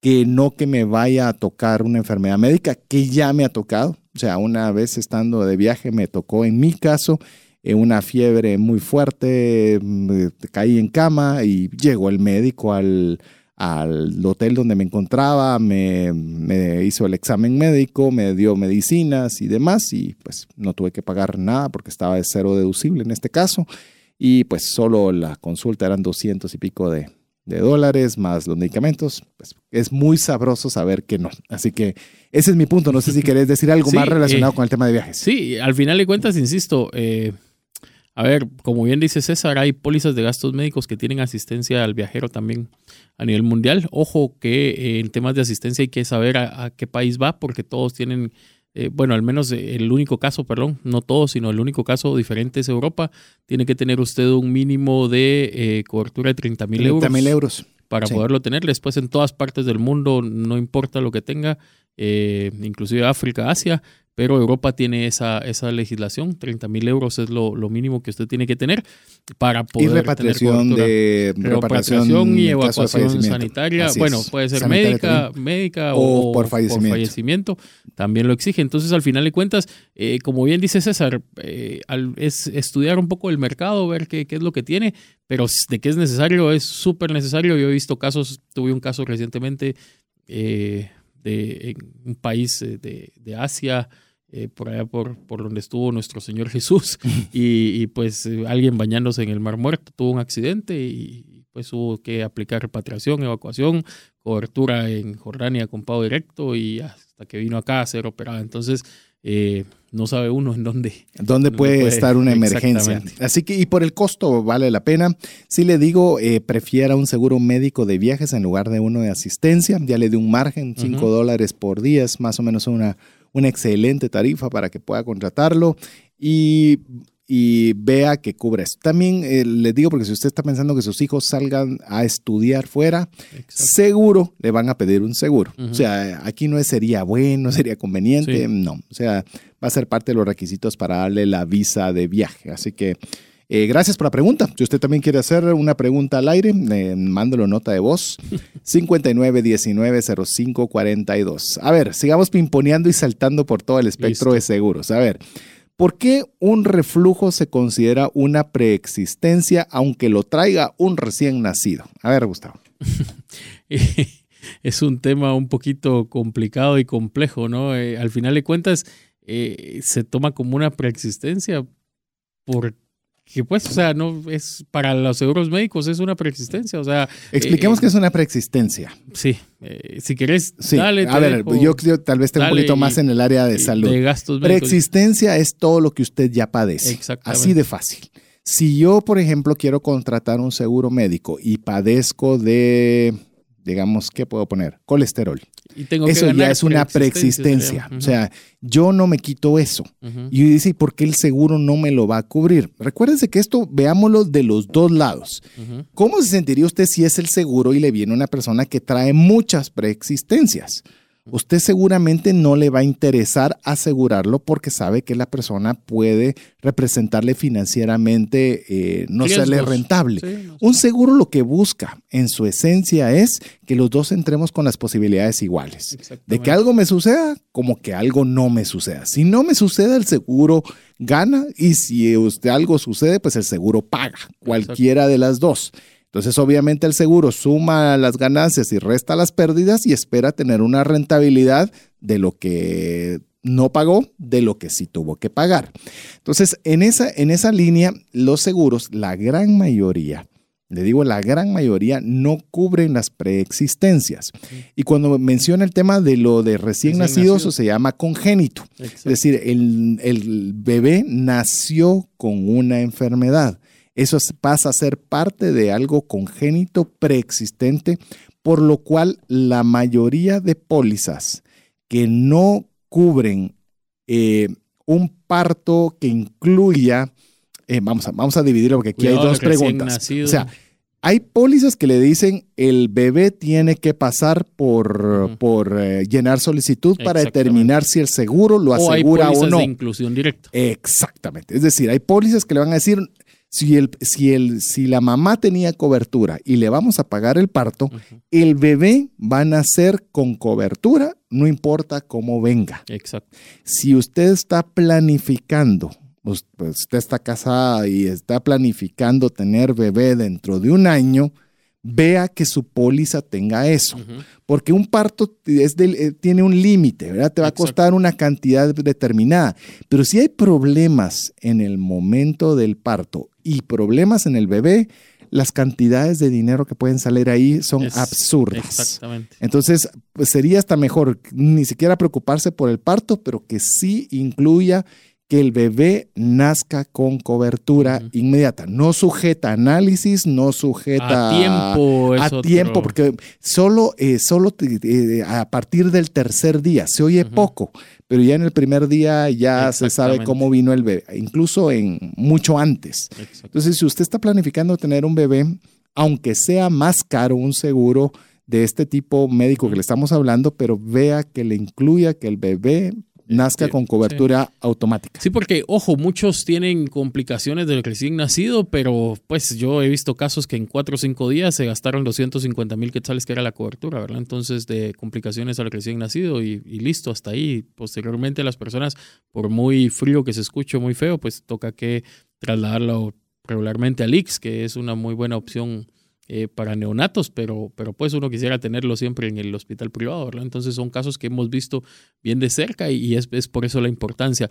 que no que me vaya a tocar una enfermedad médica, que ya me ha tocado. O sea, una vez estando de viaje me tocó en mi caso eh, una fiebre muy fuerte, caí en cama y llegó el médico al al hotel donde me encontraba, me, hizo el examen médico, me dio medicinas y demás, y pues no tuve que pagar nada porque estaba de cero deducible en este caso, y pues solo la consulta eran 200 y pico de, dólares más los medicamentos, pues es muy sabroso saber que no. Así que ese es mi punto. No sé si querés decir algo más relacionado eh, con el tema de viajes. Sí, al final de cuentas, insisto, eh, a ver, como bien dice César, hay pólizas de gastos médicos que tienen asistencia al viajero también a nivel mundial. Ojo que eh, en temas de asistencia hay que saber a, qué país va porque todos tienen, eh, bueno, al menos el único caso, perdón, no todos, sino el único caso diferente es Europa. Tiene que tener usted un mínimo de eh, cobertura de 30 mil euros. euros. Para poderlo tener. Después en todas partes del mundo, no importa lo que tenga, eh, inclusive África, Asia, pero Europa tiene esa, esa legislación, 30 mil euros es lo, lo, mínimo que usted tiene que tener para poder y repatriación tener de repatriación y evacuación sanitaria, bueno, puede ser médica, también. médica O o, por fallecimiento. fallecimiento, también lo exige. Entonces, al final de cuentas, eh, como bien dice César, eh, al- es estudiar un poco el mercado, ver qué, qué es lo que tiene, pero de qué es necesario, es súper necesario. Yo he visto casos, tuve un caso recientemente eh, de en un país eh, de, de Asia, eh, por allá por, por donde estuvo nuestro Señor Jesús, y, y, pues eh, alguien bañándose en el Mar Muerto tuvo un accidente y pues hubo que aplicar repatriación, evacuación, cobertura en Jordania con pago directo y hasta que vino acá a ser operada. Entonces, eh, no sabe uno en dónde. ¿Dónde puede, puede- estar una emergencia? Así que, y por el costo vale la pena. Si le digo, eh, prefiera un seguro médico de viajes en lugar de uno de asistencia. Ya le di un margen, 5 Ujú. dólares por día, es más o menos una, una excelente tarifa para que pueda contratarlo. Y y vea que cubre esto. También eh, le digo, porque si usted está pensando que sus hijos salgan a estudiar fuera, seguro le van a pedir un seguro. O sea, aquí no sería bueno, sería conveniente, Sí. no. O sea, va a ser parte de los requisitos para darle la visa de viaje. Así que eh, gracias por la pregunta. Si usted también quiere hacer una pregunta al aire, eh, mándalo nota de voz 59190542. A ver, sigamos pimponeando y saltando por todo el espectro Listo. de seguros. A ver, ¿por qué un reflujo se considera una preexistencia aunque lo traiga un recién nacido? A ver, Gustavo. es un tema un poquito complicado y complejo, ¿no? Eh, al final de cuentas, eh, se toma como una preexistencia porque, pues, o sea, no es para los seguros médicos es una preexistencia, o sea, Expliquemos Eh, qué es una preexistencia. sí, eh, si querés, Sí, dale. a ver, dejo yo, yo tal vez tengo un poquito más en el área de salud. De gastos médicos. Preexistencia es todo lo que usted ya padece. Exactamente. Así de fácil. Si yo, por ejemplo, quiero contratar un seguro médico y padezco de, digamos, ¿qué puedo poner? Colesterol. Y tengo que Eso ya es una preexistencia. O sea, yo no me quito eso. Ujú. Y dice, ¿y por qué el seguro no me lo va a cubrir? Recuérdense que esto veámoslo de los dos lados. ¿Cómo se sentiría usted si es el seguro y le viene una persona que trae muchas preexistencias? Usted seguramente no le va a interesar asegurarlo porque sabe que la persona puede representarle financieramente, eh, no serle rentable. Sí. Un seguro lo que busca en su esencia es que los dos entremos con las posibilidades iguales. De que algo me suceda, como que algo no me suceda. Si no me sucede, el seguro gana y si usted algo sucede, pues el seguro paga, cualquiera de las dos. Entonces, obviamente el seguro suma las ganancias y resta las pérdidas y espera tener una rentabilidad de lo que no pagó, de lo que sí tuvo que pagar. Entonces, en esa, en esa línea, los seguros, la gran mayoría, le digo la gran mayoría, no cubren las preexistencias. Y cuando menciona el tema de lo de recién, Recién nacido, nacido. eso se llama congénito. Exacto. Es decir, el, el bebé nació con una enfermedad. Eso es- pasa a ser parte de algo congénito preexistente, por lo cual la mayoría de pólizas que no cubren eh, un parto que incluya, eh, vamos, a, vamos a dividirlo porque aquí Cuidado hay dos preguntas. nacido. O sea, hay pólizas que le dicen el bebé tiene que pasar por, por eh, llenar solicitud para determinar si el seguro lo o hay asegura o, pólizas no. de inclusión directa. Exactamente. Es decir, hay pólizas que le van a decir si, el, si, el, si la mamá tenía cobertura y le vamos a pagar el parto, el bebé va a nacer con cobertura, no importa cómo venga. Exacto. Si usted está planificando, pues, usted está casada y está planificando tener bebé dentro de un año, vea que su póliza tenga eso. Porque un parto es eh, tiene un límite, ¿verdad? Te va a costar una cantidad determinada. Pero si hay problemas en el momento del parto y problemas en el bebé, las cantidades de dinero que pueden salir ahí son Es- absurdas. Exactamente. Entonces, pues sería hasta mejor ni siquiera preocuparse por el parto, pero que sí incluya que el bebé nazca con cobertura inmediata. No sujeta a análisis, no sujeta A tiempo a tiempo, porque solo, eh, solo te- eh, a partir del tercer día se oye poco, pero ya en el primer día ya se sabe cómo vino el bebé, incluso en mucho antes. Entonces, si usted está planificando tener un bebé, aunque sea más caro un seguro de este tipo médico que le estamos hablando, pero vea que le incluya que el bebé nazca Sí, con cobertura automática. Sí, porque, ojo, muchos tienen complicaciones del recién nacido, pero pues yo he visto casos que en cuatro o cinco días se gastaron 250 mil quetzales, que era la cobertura, ¿verdad? Entonces, de complicaciones al recién nacido y, y listo, hasta ahí. Posteriormente, las personas, por muy frío que se escuche, muy feo, pues toca que trasladarlo regularmente al IX, que es una muy buena opción eh, para neonatos, pero, pero pues uno quisiera tenerlo siempre en el hospital privado, ¿verdad? Entonces son casos que hemos visto bien de cerca y, y es, es por eso la importancia.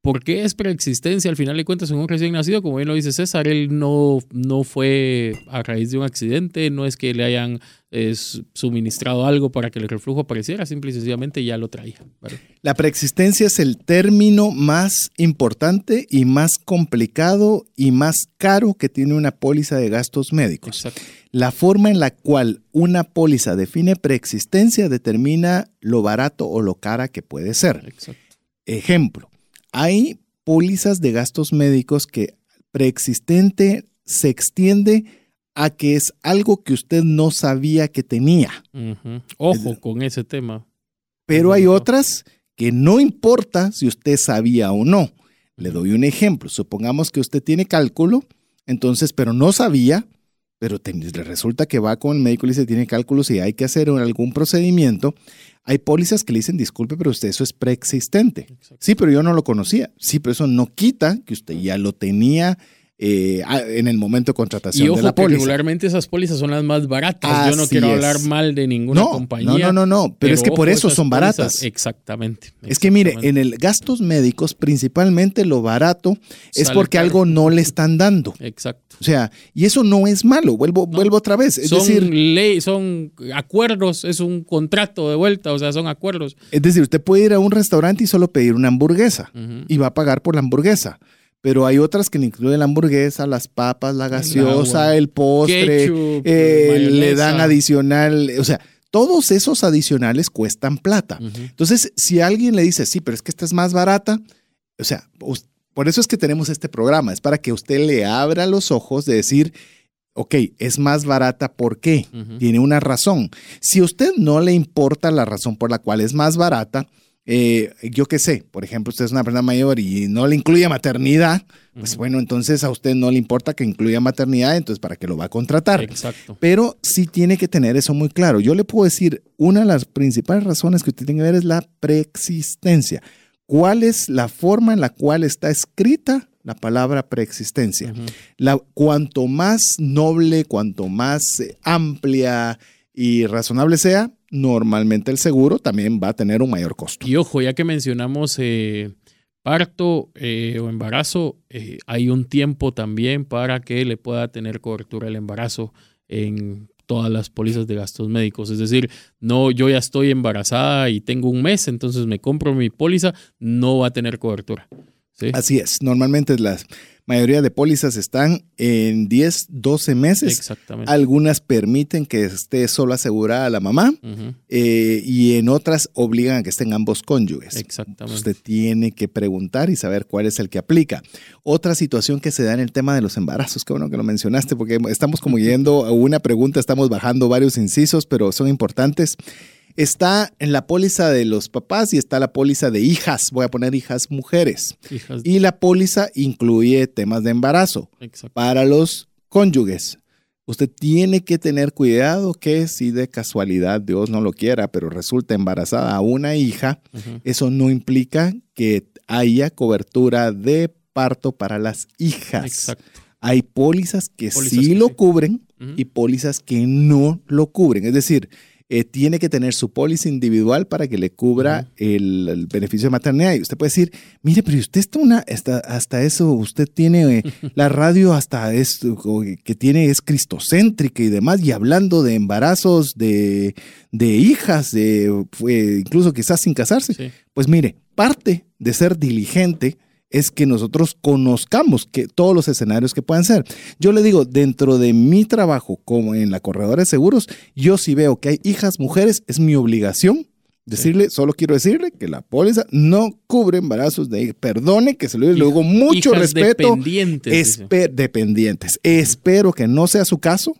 ¿Por qué es preexistencia al final de cuentas en un recién nacido? Como bien lo dice César, él no, no fue a raíz de un accidente, no es que le hayan eh, su- suministrado algo para que el reflujo apareciera, simple y sencillamente ya lo traía. La preexistencia es el término más importante y más complicado y más caro que tiene una póliza de gastos médicos. Exacto. La forma en la cual una póliza define preexistencia determina lo barato o lo cara que puede ser. Exacto. Ejemplo, hay pólizas de gastos médicos que preexistente se extiende a que es algo que usted no sabía que tenía. Ojo con ese tema. Pero hay otras que no importa si usted sabía o no. Le doy un ejemplo. Supongamos que usted tiene cálculo, entonces, pero no sabía, pero te- le resulta que va con el médico y le dice, tiene cálculos y hay que hacer algún procedimiento. Hay pólizas que le dicen, disculpe, pero usted eso es preexistente. Exacto. Sí, pero yo no lo conocía. Sí, pero eso no quita que usted ya lo tenía eh, a- en el momento de contratación Y ojo de la póliza. regularmente esas pólizas son las más baratas. Yo no quiero es. hablar mal de ninguna No, compañía. no, no, no, no, pero, es que por eso son pólizas- baratas. Exactamente. Es que mire, en el gastos médicos, principalmente lo barato es Sale porque caro. algo no le están dando. Exacto. O sea, y eso no es malo. Vuelvo, vuelvo otra vez. Es son decir, ley, son acuerdos, es un contrato de vuelta, o sea, son acuerdos. es decir, usted puede ir a un restaurante y solo pedir una hamburguesa y va a pagar por la hamburguesa. Pero hay otras que le incluyen la hamburguesa, las papas, la gaseosa, el postre, Ketchup, eh, le dan adicional. O sea, todos esos adicionales cuestan plata. Entonces, si alguien le dice, sí, pero es que esta es más barata, o sea, por eso es que tenemos este programa, es para que usted le abra los ojos de decir, ok, es más barata, ¿por qué? Tiene una razón. Si a usted no le importa la razón por la cual es más barata, eh, yo qué sé, por ejemplo, usted es una persona mayor y no le incluye maternidad, pues Ujú. bueno, entonces a usted no le importa que incluya maternidad, entonces ¿para qué lo va a contratar? Exacto. Pero sí tiene que tener eso muy claro. Yo le puedo decir, una de las principales razones que usted tiene que ver es la preexistencia. ¿Cuál es la forma en la cual está escrita la palabra preexistencia? Ujú. La, cuanto más noble, cuanto más eh, amplia y razonable sea, normalmente el seguro también va a tener un mayor costo. Y ojo, ya que mencionamos eh, parto eh, o embarazo, eh, hay un tiempo también para que le pueda tener cobertura el embarazo en todas las pólizas de gastos médicos. Es decir, no, yo ya estoy embarazada y tengo un mes, entonces me compro mi póliza, no va a tener cobertura. ¿sí? Así es, normalmente la mayoría de pólizas están en 10, 12 meses. Exactamente. Algunas permiten que esté solo asegurada la mamá eh, y en otras obligan a que estén ambos cónyuges. Exactamente. Usted tiene que preguntar y saber cuál es el que aplica. Otra situación que se da en el tema de los embarazos, qué bueno que lo mencionaste, porque estamos como yendo a una pregunta, estamos bajando varios incisos, pero son importantes. Está en la póliza de los papás y está la póliza de hijas, voy a poner hijas mujeres. Hijas- Y la póliza incluye temas de embarazo Exacto. para los cónyuges. Usted tiene que tener cuidado que si de casualidad Dios no lo quiera, pero resulta embarazada a una hija, eso no implica que haya cobertura de parto para las hijas. Exacto. Hay pólizas que Pólizas sí que lo sí. cubren y pólizas que no lo cubren. Es decir, eh, tiene que tener su póliza individual para que le cubra el, el beneficio de maternidad. Y usted puede decir, mire, pero usted está una, está, hasta eso, usted tiene eh, la radio hasta esto que tiene es cristocéntrica y demás, y hablando de embarazos de, de hijas, de, fue, incluso quizás sin casarse. Sí. Pues mire, parte de ser diligente es que nosotros conozcamos que todos los escenarios que puedan ser. Yo le digo, dentro de mi trabajo como en la corredora de seguros, yo si veo que hay hijas mujeres, es mi obligación decirle, solo quiero decirle que la póliza no cubre embarazos de Perdone que se lo luego mucho Hijas respeto. dependientes, dependientes. Espero que no sea su caso,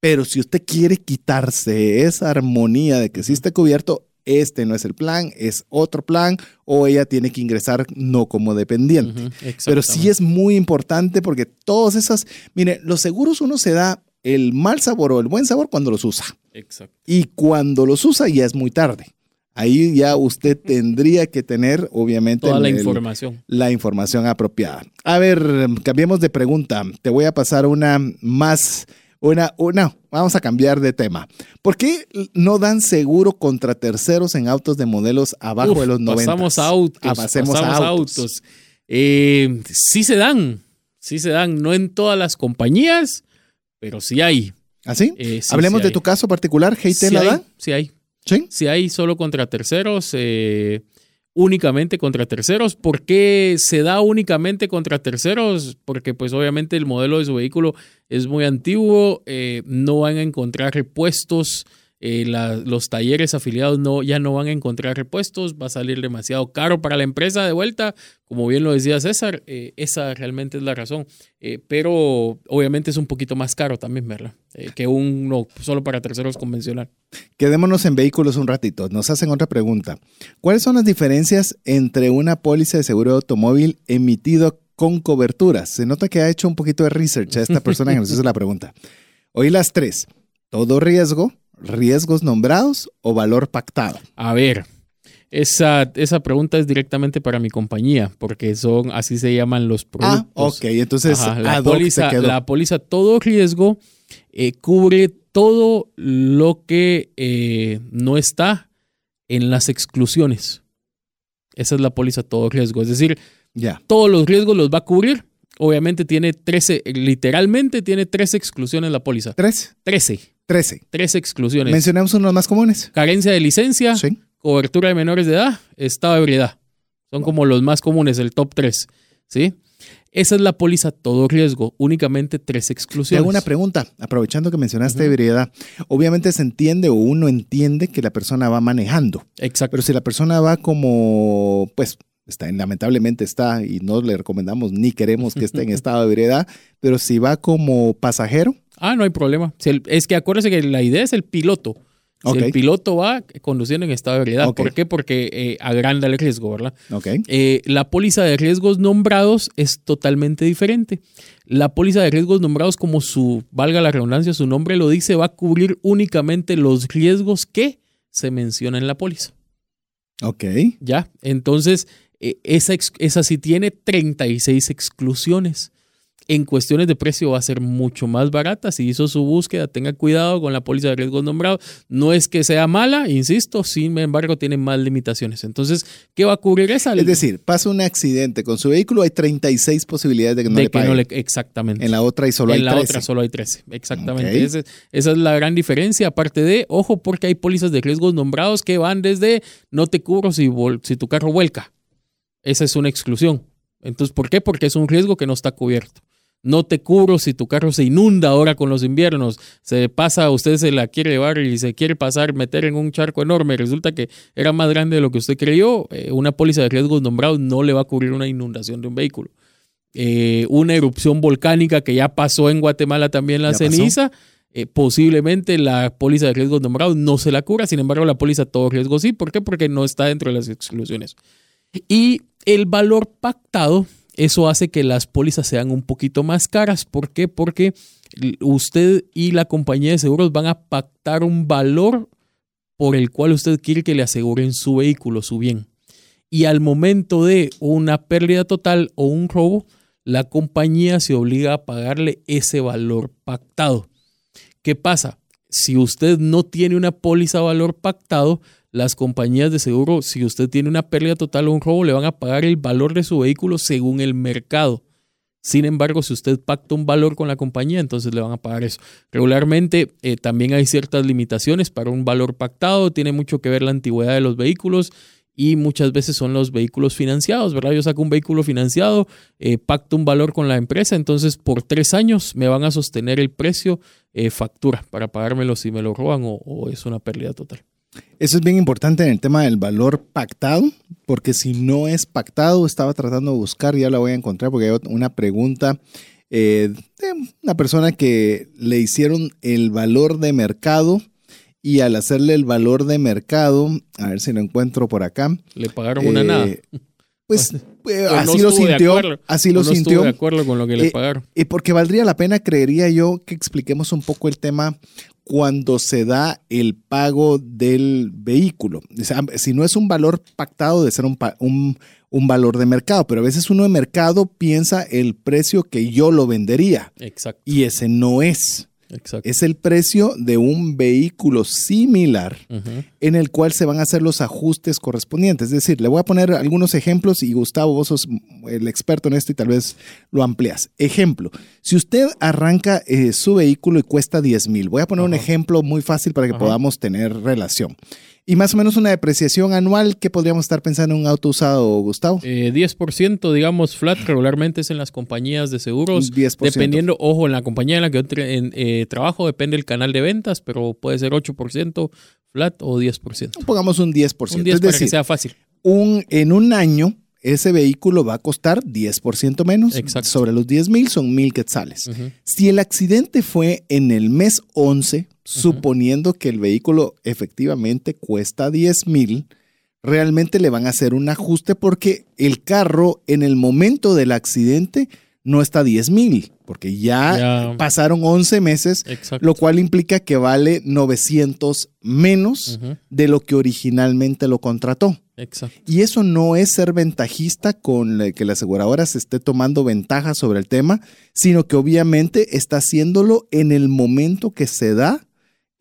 Pero si usted quiere quitarse esa armonía de que sí esté cubierto, este no es el plan, es otro plan, o ella tiene que ingresar no como dependiente. Pero sí es muy importante porque todas esas, mire, los seguros uno se da el mal sabor o el buen sabor cuando los usa. Exacto. Y cuando los usa ya es muy tarde. Ahí ya usted tendría que tener, obviamente, Toda la el- información. la información apropiada. A ver, cambiemos de pregunta. Te voy a pasar una más, una, una, vamos a cambiar de tema. ¿Por qué no dan seguro contra terceros en autos de modelos abajo Uf, de los 90? Pasamos a autos. Ah, pasemos pasamos a autos. autos. Eh, sí se dan. Sí se dan. No en todas las compañías, pero sí hay. ¿Así? Eh, sí, Hablemos sí de hay. tu caso particular. ¿GT Sí la hay, da? Sí hay. ¿Sí? Si hay solo contra terceros, eh, únicamente contra terceros. ¿Por qué se da únicamente contra terceros? Porque pues obviamente el modelo de su vehículo es muy antiguo, eh, no van a encontrar repuestos, eh, los talleres afiliados no, ya no van a encontrar repuestos, va a salir demasiado caro para la empresa de vuelta, como bien lo decía César, eh, esa realmente es la razón. Eh, pero obviamente es un poquito más caro también, ¿verdad? Que uno solo para terceros convencional. Quedémonos en vehículos un ratito. Nos hacen otra pregunta. ¿Cuáles son las diferencias entre una póliza de seguro de automóvil emitido con coberturas? Se nota que ha hecho un poquito de research a esta persona que nos hizo la pregunta. Hoy las tres. Todo riesgo, riesgos nombrados o valor pactado. A ver, esa, esa pregunta es directamente para mi compañía, porque son, así se llaman los Ah, productos. ok. Entonces, Ajá, la, póliza, quedó. la póliza todo riesgo eh, cubre todo lo que eh, no está en las exclusiones. Esa es la póliza todo riesgo. Es decir, Ya. todos los riesgos los va a cubrir. Obviamente tiene 13, literalmente tiene 13 exclusiones la póliza. Tres. 13, Trece. 13 exclusiones. Mencionamos unos más comunes. Carencia de licencia, Sí. cobertura de menores de edad, estado de ebriedad. Son como los más comunes, el top 3. ¿Sí? Esa es la póliza todo riesgo, únicamente tres Te exclusiones. hago una pregunta, aprovechando que mencionaste Ujú. ebriedad. Obviamente se entiende o uno entiende que la persona va manejando, Exacto. pero si la persona va como, pues, está, lamentablemente está, y no le recomendamos ni queremos que esté en estado de ebriedad, pero si va como pasajero, Ah, no hay problema. Si el- es que acuérdese que la idea es el piloto. Si el piloto va conduciendo en estado de ebriedad. ¿Por qué? Porque eh, agranda el riesgo, ¿verdad? ok, Eh, la póliza de riesgos nombrados es totalmente diferente. La póliza de riesgos nombrados, como su, valga la redundancia, su nombre lo dice, va a cubrir únicamente los riesgos que se menciona en la póliza. ok, ¿Ya? Entonces, eh, esa, esa sí tiene 36 exclusiones. En cuestiones de precio va a ser mucho más barata. Si hizo su búsqueda, tenga cuidado con la póliza de riesgos nombrados. No es que sea mala, insisto, sin embargo, tiene más limitaciones. Entonces, ¿qué va a cubrir esa? Es decir, pasa un accidente con su vehículo, hay 36 posibilidades de que no de le que no pague. le- exactamente. En la otra y solo en hay la 13. otra solo hay 13. Exactamente. Ese- esa es la gran diferencia. Aparte de, ojo, porque hay pólizas de riesgos nombrados que van desde no te cubro si, si tu carro vuelca. Esa es una exclusión. Entonces, ¿por qué? Porque es un riesgo que no está cubierto. No te cubro si tu carro se inunda ahora con los inviernos. Se pasa, usted se la quiere llevar y se quiere pasar, meter en un charco enorme. Resulta que era más grande de lo que usted creyó. Eh, una póliza de riesgos nombrados no le va a cubrir una inundación de un vehículo eh, una erupción volcánica que ya pasó en Guatemala también la ceniza. eh, posiblemente la póliza de riesgos nombrados no se la cubra, sin embargo la póliza todo riesgo sí. ¿Por qué? Porque no está dentro de las exclusiones. Y el valor pactado, eso hace que las pólizas sean un poquito más caras. ¿Por qué? Porque usted y la compañía de seguros van a pactar un valor por el cual usted quiere que le aseguren su vehículo, su bien. Y al momento de una pérdida total o un robo, la compañía se obliga a pagarle ese valor pactado. ¿Qué pasa? Si usted no tiene una póliza valor pactado, las compañías de seguro, si usted tiene una pérdida total o un robo, le van a pagar el valor de su vehículo según el mercado. Sin embargo, si usted pacta un valor con la compañía, entonces le van a pagar eso. Regularmente eh, también hay ciertas limitaciones para un valor pactado, tiene mucho que ver la antigüedad de los vehículos y muchas veces son los vehículos financiados, ¿verdad? Yo saco un vehículo financiado, eh, pacto un valor con la empresa, entonces por tres años me van a sostener el precio eh, factura para pagármelo si me lo roban o, o es una pérdida total. Eso es bien importante en el tema del valor pactado, porque si no es pactado, estaba tratando de buscar, ya la voy a encontrar porque hay una pregunta eh, de una persona que le hicieron el valor de mercado y al hacerle el valor de mercado, a ver si lo encuentro por acá. Le pagaron una nada. Pues, eh, así lo sintió, así lo no sintió. de acuerdo con lo que le Eh, pagaron. Y porque valdría la pena, creería yo, que expliquemos un poco el tema cuando se da el pago del vehículo. O sea, si no es un valor pactado, de ser un, un- un valor de mercado, pero a veces uno de mercado piensa el precio que yo lo vendería Exacto, y ese no es. Exacto. Es el precio de un vehículo similar en el cual se van a hacer los ajustes correspondientes. Es decir, le voy a poner algunos ejemplos y Gustavo, vos sos el experto en esto y tal vez lo amplias. Ejemplo, si usted arranca eh, su vehículo y cuesta 10 mil, voy a poner un ejemplo muy fácil para que podamos tener relación. Y más o menos una depreciación anual, ¿qué podríamos estar pensando en un auto usado, Gustavo? Eh, 10%, digamos, flat, regularmente es en las compañías de seguros. 10%. Dependiendo, ojo, en la compañía en la que yo tra- en, eh, trabajo depende el canal de ventas, pero puede ser 8% flat o 10%. Pongamos un 10%. Un 10 es para que sea fácil. un, en un año ese vehículo va a costar 10% menos. Exacto. Sobre los 10 mil son mil quetzales. Si el accidente fue en el mes 11, suponiendo que el vehículo efectivamente cuesta 10 mil, realmente le van a hacer un ajuste porque el carro en el momento del accidente no está a 10 mil, porque ya, Ya. pasaron 11 meses, Exacto. lo cual implica que vale 900 menos de lo que originalmente lo contrató. Exacto. Y eso no es ser ventajista con la- que la aseguradora se esté tomando ventaja sobre el tema, sino que obviamente está haciéndolo en el momento que se da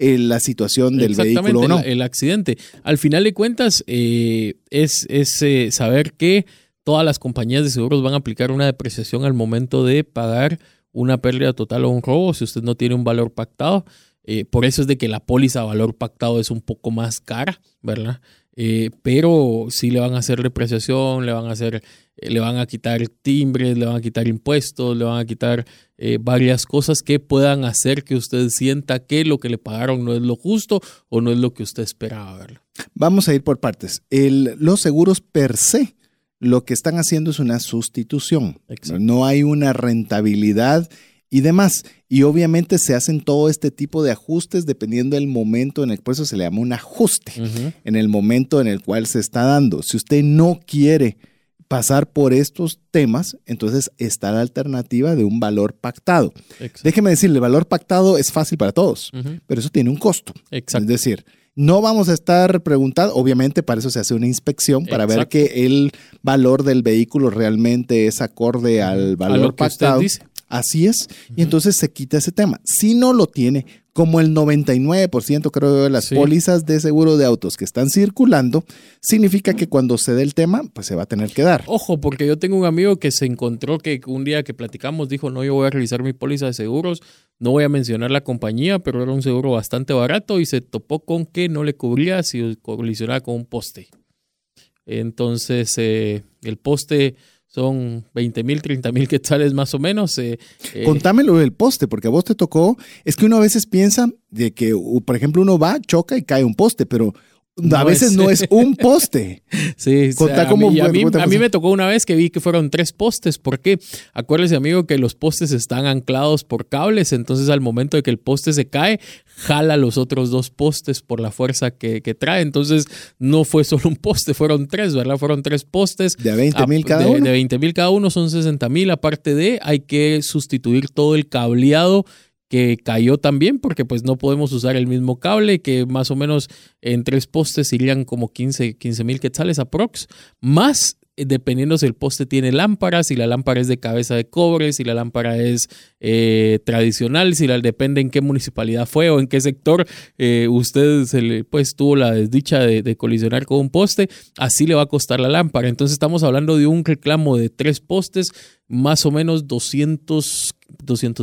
eh, la situación del Exactamente, vehículo o no. el, el accidente. Al final de cuentas, eh, es, es, eh, saber que todas las compañías de seguros van a aplicar una depreciación al momento de pagar una pérdida total o un robo si usted no tiene un valor pactado. Eh, por eso es de que la póliza a valor pactado es un poco más cara, ¿verdad? Eh, pero sí le van a hacer depreciación, le van a hacer, eh, le van a quitar timbres, le van a quitar impuestos, le van a quitar eh, varias cosas que puedan hacer que usted sienta que lo que le pagaron no es lo justo o no es lo que usted esperaba verlo. Vamos a ir por partes. El- los seguros per se lo que están haciendo es una sustitución. Exacto. No hay una rentabilidad y demás. Y obviamente se hacen todo este tipo de ajustes dependiendo del momento en el eso se le llama un ajuste. en el momento en el cual se está dando. Si usted no quiere pasar por estos temas, entonces está la alternativa de un valor pactado. Exacto. Déjeme decirle, el valor pactado es fácil para todos, pero eso tiene un costo. Exacto. Es decir, no vamos a estar preguntando, obviamente para eso se hace una inspección, para ver que el valor del vehículo realmente es acorde al A valor que usted pactado. dice. Así es. Y entonces se quita ese tema. Si no lo tiene, como el 99% creo yo de las Sí. pólizas de seguro de autos que están circulando, significa que cuando se dé el tema, pues se va a tener que dar. Ojo, porque yo tengo un amigo que se encontró que un día que platicamos dijo, no, yo voy a revisar mi póliza de seguros, no voy a mencionar la compañía, pero era un seguro bastante barato y se topó con que no le cubría si colisionaba con un poste. Entonces, eh, el poste son 20 mil, 30 mil quetzales más o menos. eh, eh, Contámelo del poste, porque a vos te tocó. Es que uno a veces piensa de que, por ejemplo, uno va, choca y cae un poste, pero a veces es- no es un poste. Sí, Contá a cómo mí, a, mí, a me tocó una vez que vi que fueron tres postes. ¿Por qué? Acuérdese, amigo, que los postes están anclados por cables. Entonces, al momento de que el poste se cae, jala los otros dos postes por la fuerza que, que trae. Entonces, no fue solo un poste, fueron tres, ¿verdad? Fueron tres postes. De a 20 mil Ah, cada de, uno. De 20 mil cada uno son 60 mil. Aparte de, hay que sustituir todo el cableado que cayó también, porque pues no podemos usar el mismo cable, que más o menos en tres postes irían como 15 mil quetzales aprox, más eh, dependiendo si el poste tiene lámparas, si la lámpara es de cabeza de cobre, si la lámpara es eh, tradicional, si la depende en qué municipalidad fue o en qué sector eh, usted se le, pues tuvo la desdicha de, colisionar con un poste, así le va a costar la lámpara. Entonces estamos hablando de un reclamo de tres postes, más o menos 200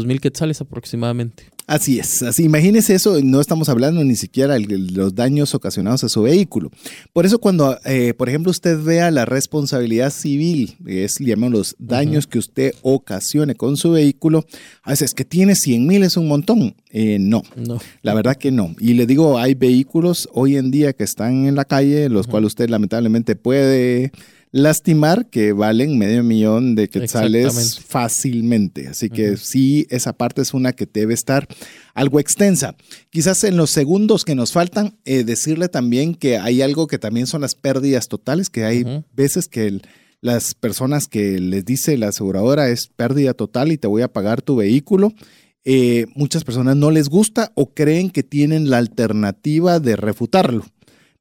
mil quetzales aproximadamente. Así es, así imagínese eso, no estamos hablando ni siquiera de los daños ocasionados a su vehículo. Por eso cuando, eh, por ejemplo, usted vea la responsabilidad civil, es, llaman los daños que usted ocasione con su vehículo, a veces que tiene 100 mil es un montón. Eh, no, No. la verdad que no. Y le digo, hay vehículos hoy en día que están en la calle, los cuales usted lamentablemente puede lastimar que valen medio millón de quetzales fácilmente. Así que sí, esa parte es una que debe estar algo extensa. Quizás en los segundos que nos faltan, eh, decirle también que hay algo que también son las pérdidas totales, que hay veces que el- las personas que les dice la aseguradora es pérdida total y te voy a pagar tu vehículo. eh, muchas personas no les gusta o creen que tienen la alternativa de refutarlo.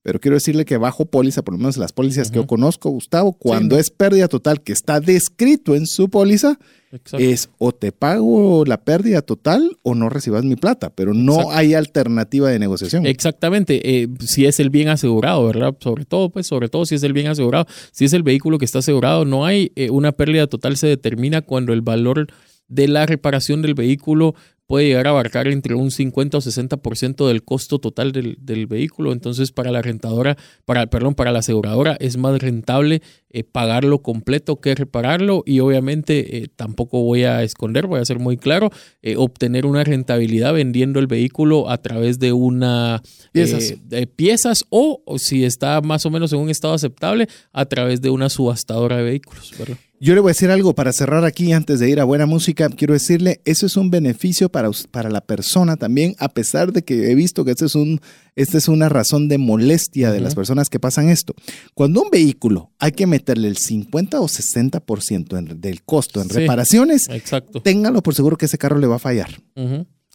Pero quiero decirle que bajo póliza, por lo menos las pólizas que yo conozco, Gustavo, cuando es pérdida total que está descrito en su póliza, Exacto. es o te pago la pérdida total o no recibas mi plata, pero no Exacto. hay alternativa de negociación. Exactamente, eh, si es el bien asegurado, ¿verdad? Sobre todo, pues, sobre todo si es el bien asegurado, si es el vehículo que está asegurado, no hay eh, una pérdida total, se determina cuando el valor de la reparación del vehículo puede llegar a abarcar entre un 50 o 60% del costo total del, del vehículo. Entonces, para la rentadora, para, perdón, para la aseguradora es más rentable eh, pagarlo completo que repararlo y obviamente eh, tampoco voy a esconder, voy a ser muy claro, eh, obtener una rentabilidad vendiendo el vehículo a través de una Piezas. eh, de piezas o, o si está más o menos en un estado aceptable a través de una subastadora de vehículos. ¿verdad? Yo le voy a decir algo para cerrar aquí antes de ir a buena música. Quiero decirle, eso es un beneficio para, para la persona también, a pesar de que he visto que este es un, esta es una razón de molestia de las personas que pasan esto. Cuando un vehículo hay que meterle el 50 o 60% en- del costo en Sí. reparaciones, Exacto. téngalo por seguro que ese carro le va a fallar.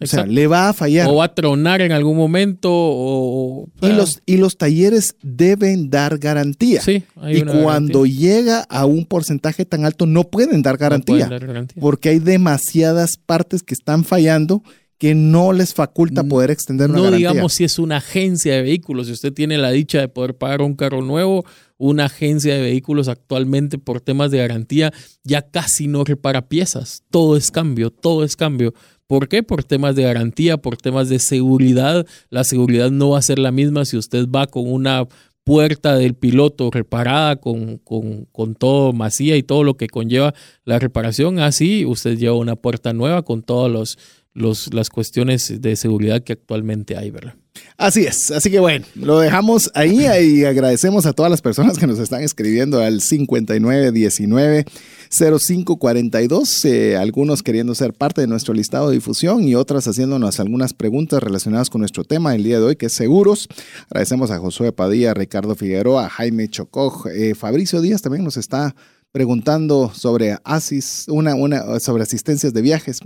O sea, le va a fallar. O va a tronar en algún momento o... y, los, y los talleres deben dar garantía. Sí, hay y una cuando garantía. llega a un porcentaje tan alto, no pueden dar No garantía. pueden dar garantía. porque hay demasiadas partes que están fallando que no les faculta poder extender una No garantía. digamos si es una agencia de vehículos, si usted tiene la dicha de poder pagar un carro nuevo, una agencia de vehículos actualmente por temas de garantía ya casi no repara piezas. Todo es cambio, todo es cambio. ¿Por qué? Por temas de garantía, por temas de seguridad. La seguridad no va a ser la misma si usted va con una puerta del piloto reparada con, con, con todo macía y todo lo que conlleva la reparación. Así usted lleva una puerta nueva con todas los, los, las cuestiones de seguridad que actualmente hay, ¿verdad? Así es, así que bueno, lo dejamos ahí y agradecemos a todas las personas que nos están escribiendo al 5919 0542, eh, algunos queriendo ser parte de nuestro listado de difusión y otras haciéndonos algunas preguntas relacionadas con nuestro tema el día de hoy, que es seguros. Agradecemos a Josué Padilla, Ricardo Figueroa, Jaime Chocoj, eh, Fabricio Díaz también nos está preguntando sobre ASIS, una, una, sobre asistencias de viajes.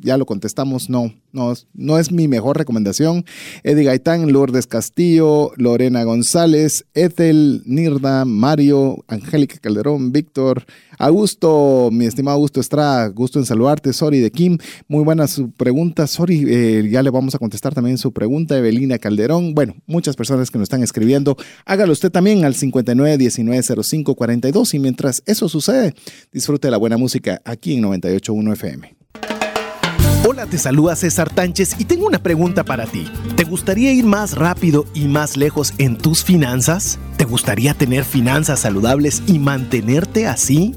Ya lo contestamos, no, no, no es mi mejor recomendación. Eddie Gaitán, Lourdes Castillo, Lorena González, Ethel, Nirda, Mario, Angélica Calderón, Víctor, Augusto, mi estimado Augusto Estrada, gusto en saludarte, Sori de Kim, muy buena su pregunta, Sori, eh, ya le vamos a contestar también su pregunta, Evelina Calderón, bueno, muchas personas que nos están escribiendo, hágalo usted también al 59190542 y mientras eso sucede, disfrute de la buena música aquí en 981 FM. Hola, te saluda César Tánchez y tengo una pregunta para ti. ¿Te gustaría ir más rápido y más lejos en tus finanzas? ¿Te gustaría tener finanzas saludables y mantenerte así?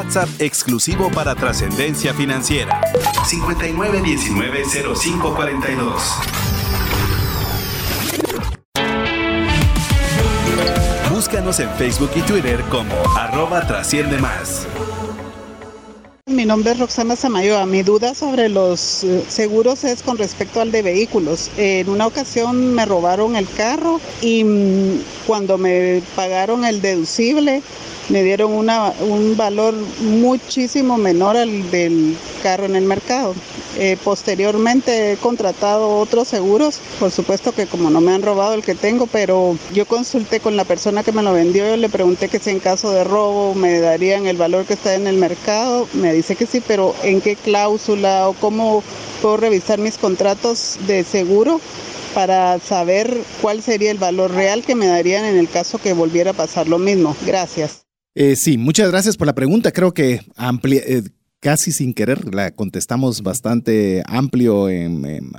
WhatsApp exclusivo para trascendencia financiera. 59190542. Búscanos en Facebook y Twitter como arroba trasciende más. Mi nombre es Roxana Samayoa. Mi duda sobre los eh, seguros es con respecto al de vehículos. En una ocasión me robaron el carro y mm, cuando me pagaron el deducible, me dieron una, un valor muchísimo menor al del carro en el mercado. Eh, posteriormente he contratado otros seguros, por supuesto que como no me han robado el que tengo, pero yo consulté con la persona que me lo vendió, yo le pregunté que si en caso de robo me darían el valor que está en el mercado, me dice que sí, pero en qué cláusula o cómo puedo revisar mis contratos de seguro para saber cuál sería el valor real que me darían en el caso que volviera a pasar lo mismo. Gracias. Eh, sí, muchas gracias por la pregunta. Creo que amplia, eh, casi sin querer la contestamos bastante amplio en,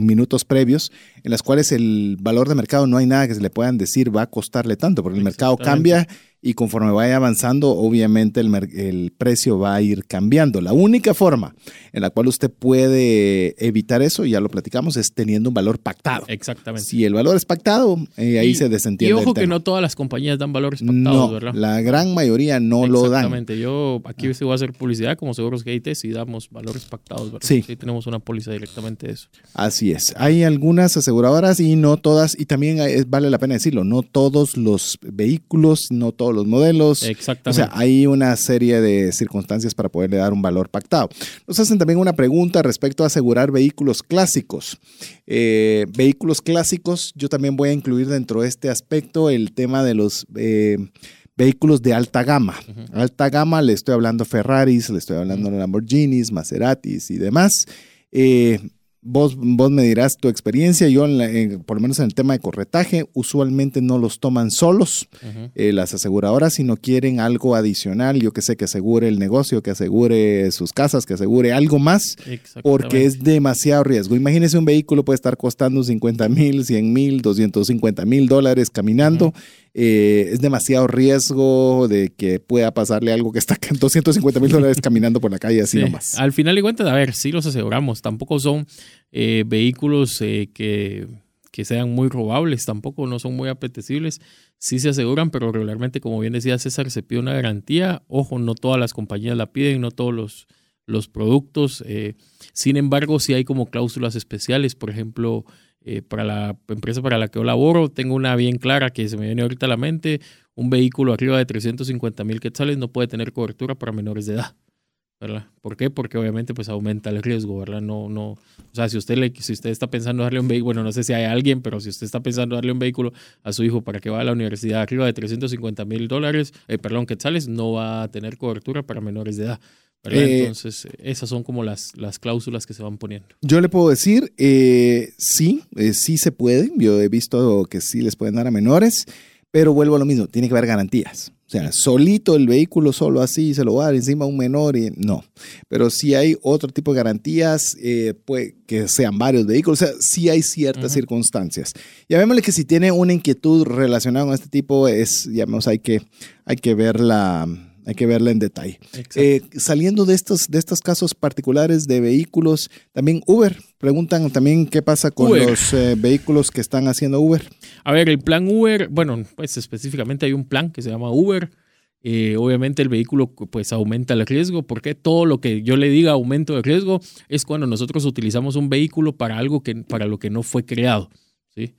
minutos previos, en las cuales el valor de mercado no hay nada que se le puedan decir va a costarle tanto, porque el mercado cambia y conforme vaya avanzando, obviamente el, el, precio va a ir cambiando. La única forma en la cual usted puede evitar eso, ya lo platicamos, es teniendo un valor pactado. Exactamente. Si el valor es pactado, eh, ahí se desentiende. Y ojo que no todas las compañías dan valores pactados, ¿verdad? La gran mayoría no lo dan. Exactamente. Yo aquí se voy a hacer publicidad como Seguros GIT si damos valores pactados, ¿verdad? Sí. Sí, tenemos una póliza directamente de eso. Así es. Hay algunas aseguradoras y no todas, y también vale la pena decirlo, no todos los vehículos, no todos los modelos. Exactamente. O sea, hay una serie de circunstancias para poderle dar un valor pactado. Nos hacen también una pregunta respecto a asegurar vehículos clásicos. Eh, vehículos clásicos, yo también voy a incluir dentro de este aspecto el tema de los... Eh, vehículos de alta gama. Alta gama, le estoy hablando Ferraris, le estoy hablando Lamborghinis, Maseratis y demás. Eh, Vos, vos me dirás tu experiencia. Yo, por lo menos en el tema de corretaje, usualmente no los toman solos eh, las aseguradoras, sino quieren algo adicional. Yo que sé, que asegure el negocio, que asegure sus casas, que asegure algo más, porque es demasiado riesgo. Imagínese un vehículo puede estar costando 50 mil, 100 mil, 250 mil dólares caminando. Eh, es demasiado riesgo de que pueda pasarle algo que está 250 mil dólares caminando por la calle así nomás. Al final de cuentas, a ver, sí los aseguramos. Tampoco son eh, vehículos eh, que, que, sean muy robables, tampoco no son muy apetecibles. Sí se aseguran, pero regularmente, como bien decía César, se pide una garantía. Ojo, no todas las compañías la piden, no todos los, los productos. sin embargo, sí hay como cláusulas especiales, por ejemplo, eh, para la empresa para la que yo laboro, tengo una bien clara que se me viene ahorita a la mente, un vehículo arriba de 350 mil quetzales no puede tener cobertura para menores de edad. ¿Verdad? ¿Por qué? Porque obviamente pues aumenta el riesgo, ¿verdad? No, no, o sea, si usted, le, si usted está pensando darle un vehículo, bueno, no sé si hay alguien, pero si usted está pensando darle un vehículo a su hijo para que vaya a la universidad arriba de 350 mil dólares, eh, perdón, quetzales, no va a tener cobertura para menores de edad. Eh, Entonces, esas son como las, las cláusulas que se van poniendo. Yo le puedo decir, eh, sí, eh, sí se puede. Yo he visto que sí les pueden dar a menores, pero vuelvo a lo mismo, tiene que haber garantías. O sea, solito el vehículo, solo así, se lo va a dar encima a un menor y no. Pero si hay otro tipo de garantías, puede que sean varios vehículos, o sea, sí hay ciertas circunstancias. Llamémosle que si tiene una inquietud relacionada con este tipo, es, hay que, hay que ver la hay que verla en detalle. Eh, saliendo de estos, de estos casos particulares de vehículos, también Uber, preguntan también qué pasa con los eh, vehículos que están haciendo Uber. A ver, el plan Uber, bueno, pues específicamente hay un plan que se llama Uber. Eh, obviamente el vehículo pues aumenta el riesgo, porque todo lo que yo le diga aumento de riesgo es cuando nosotros utilizamos un vehículo para algo que para lo que no fue creado, ¿sí?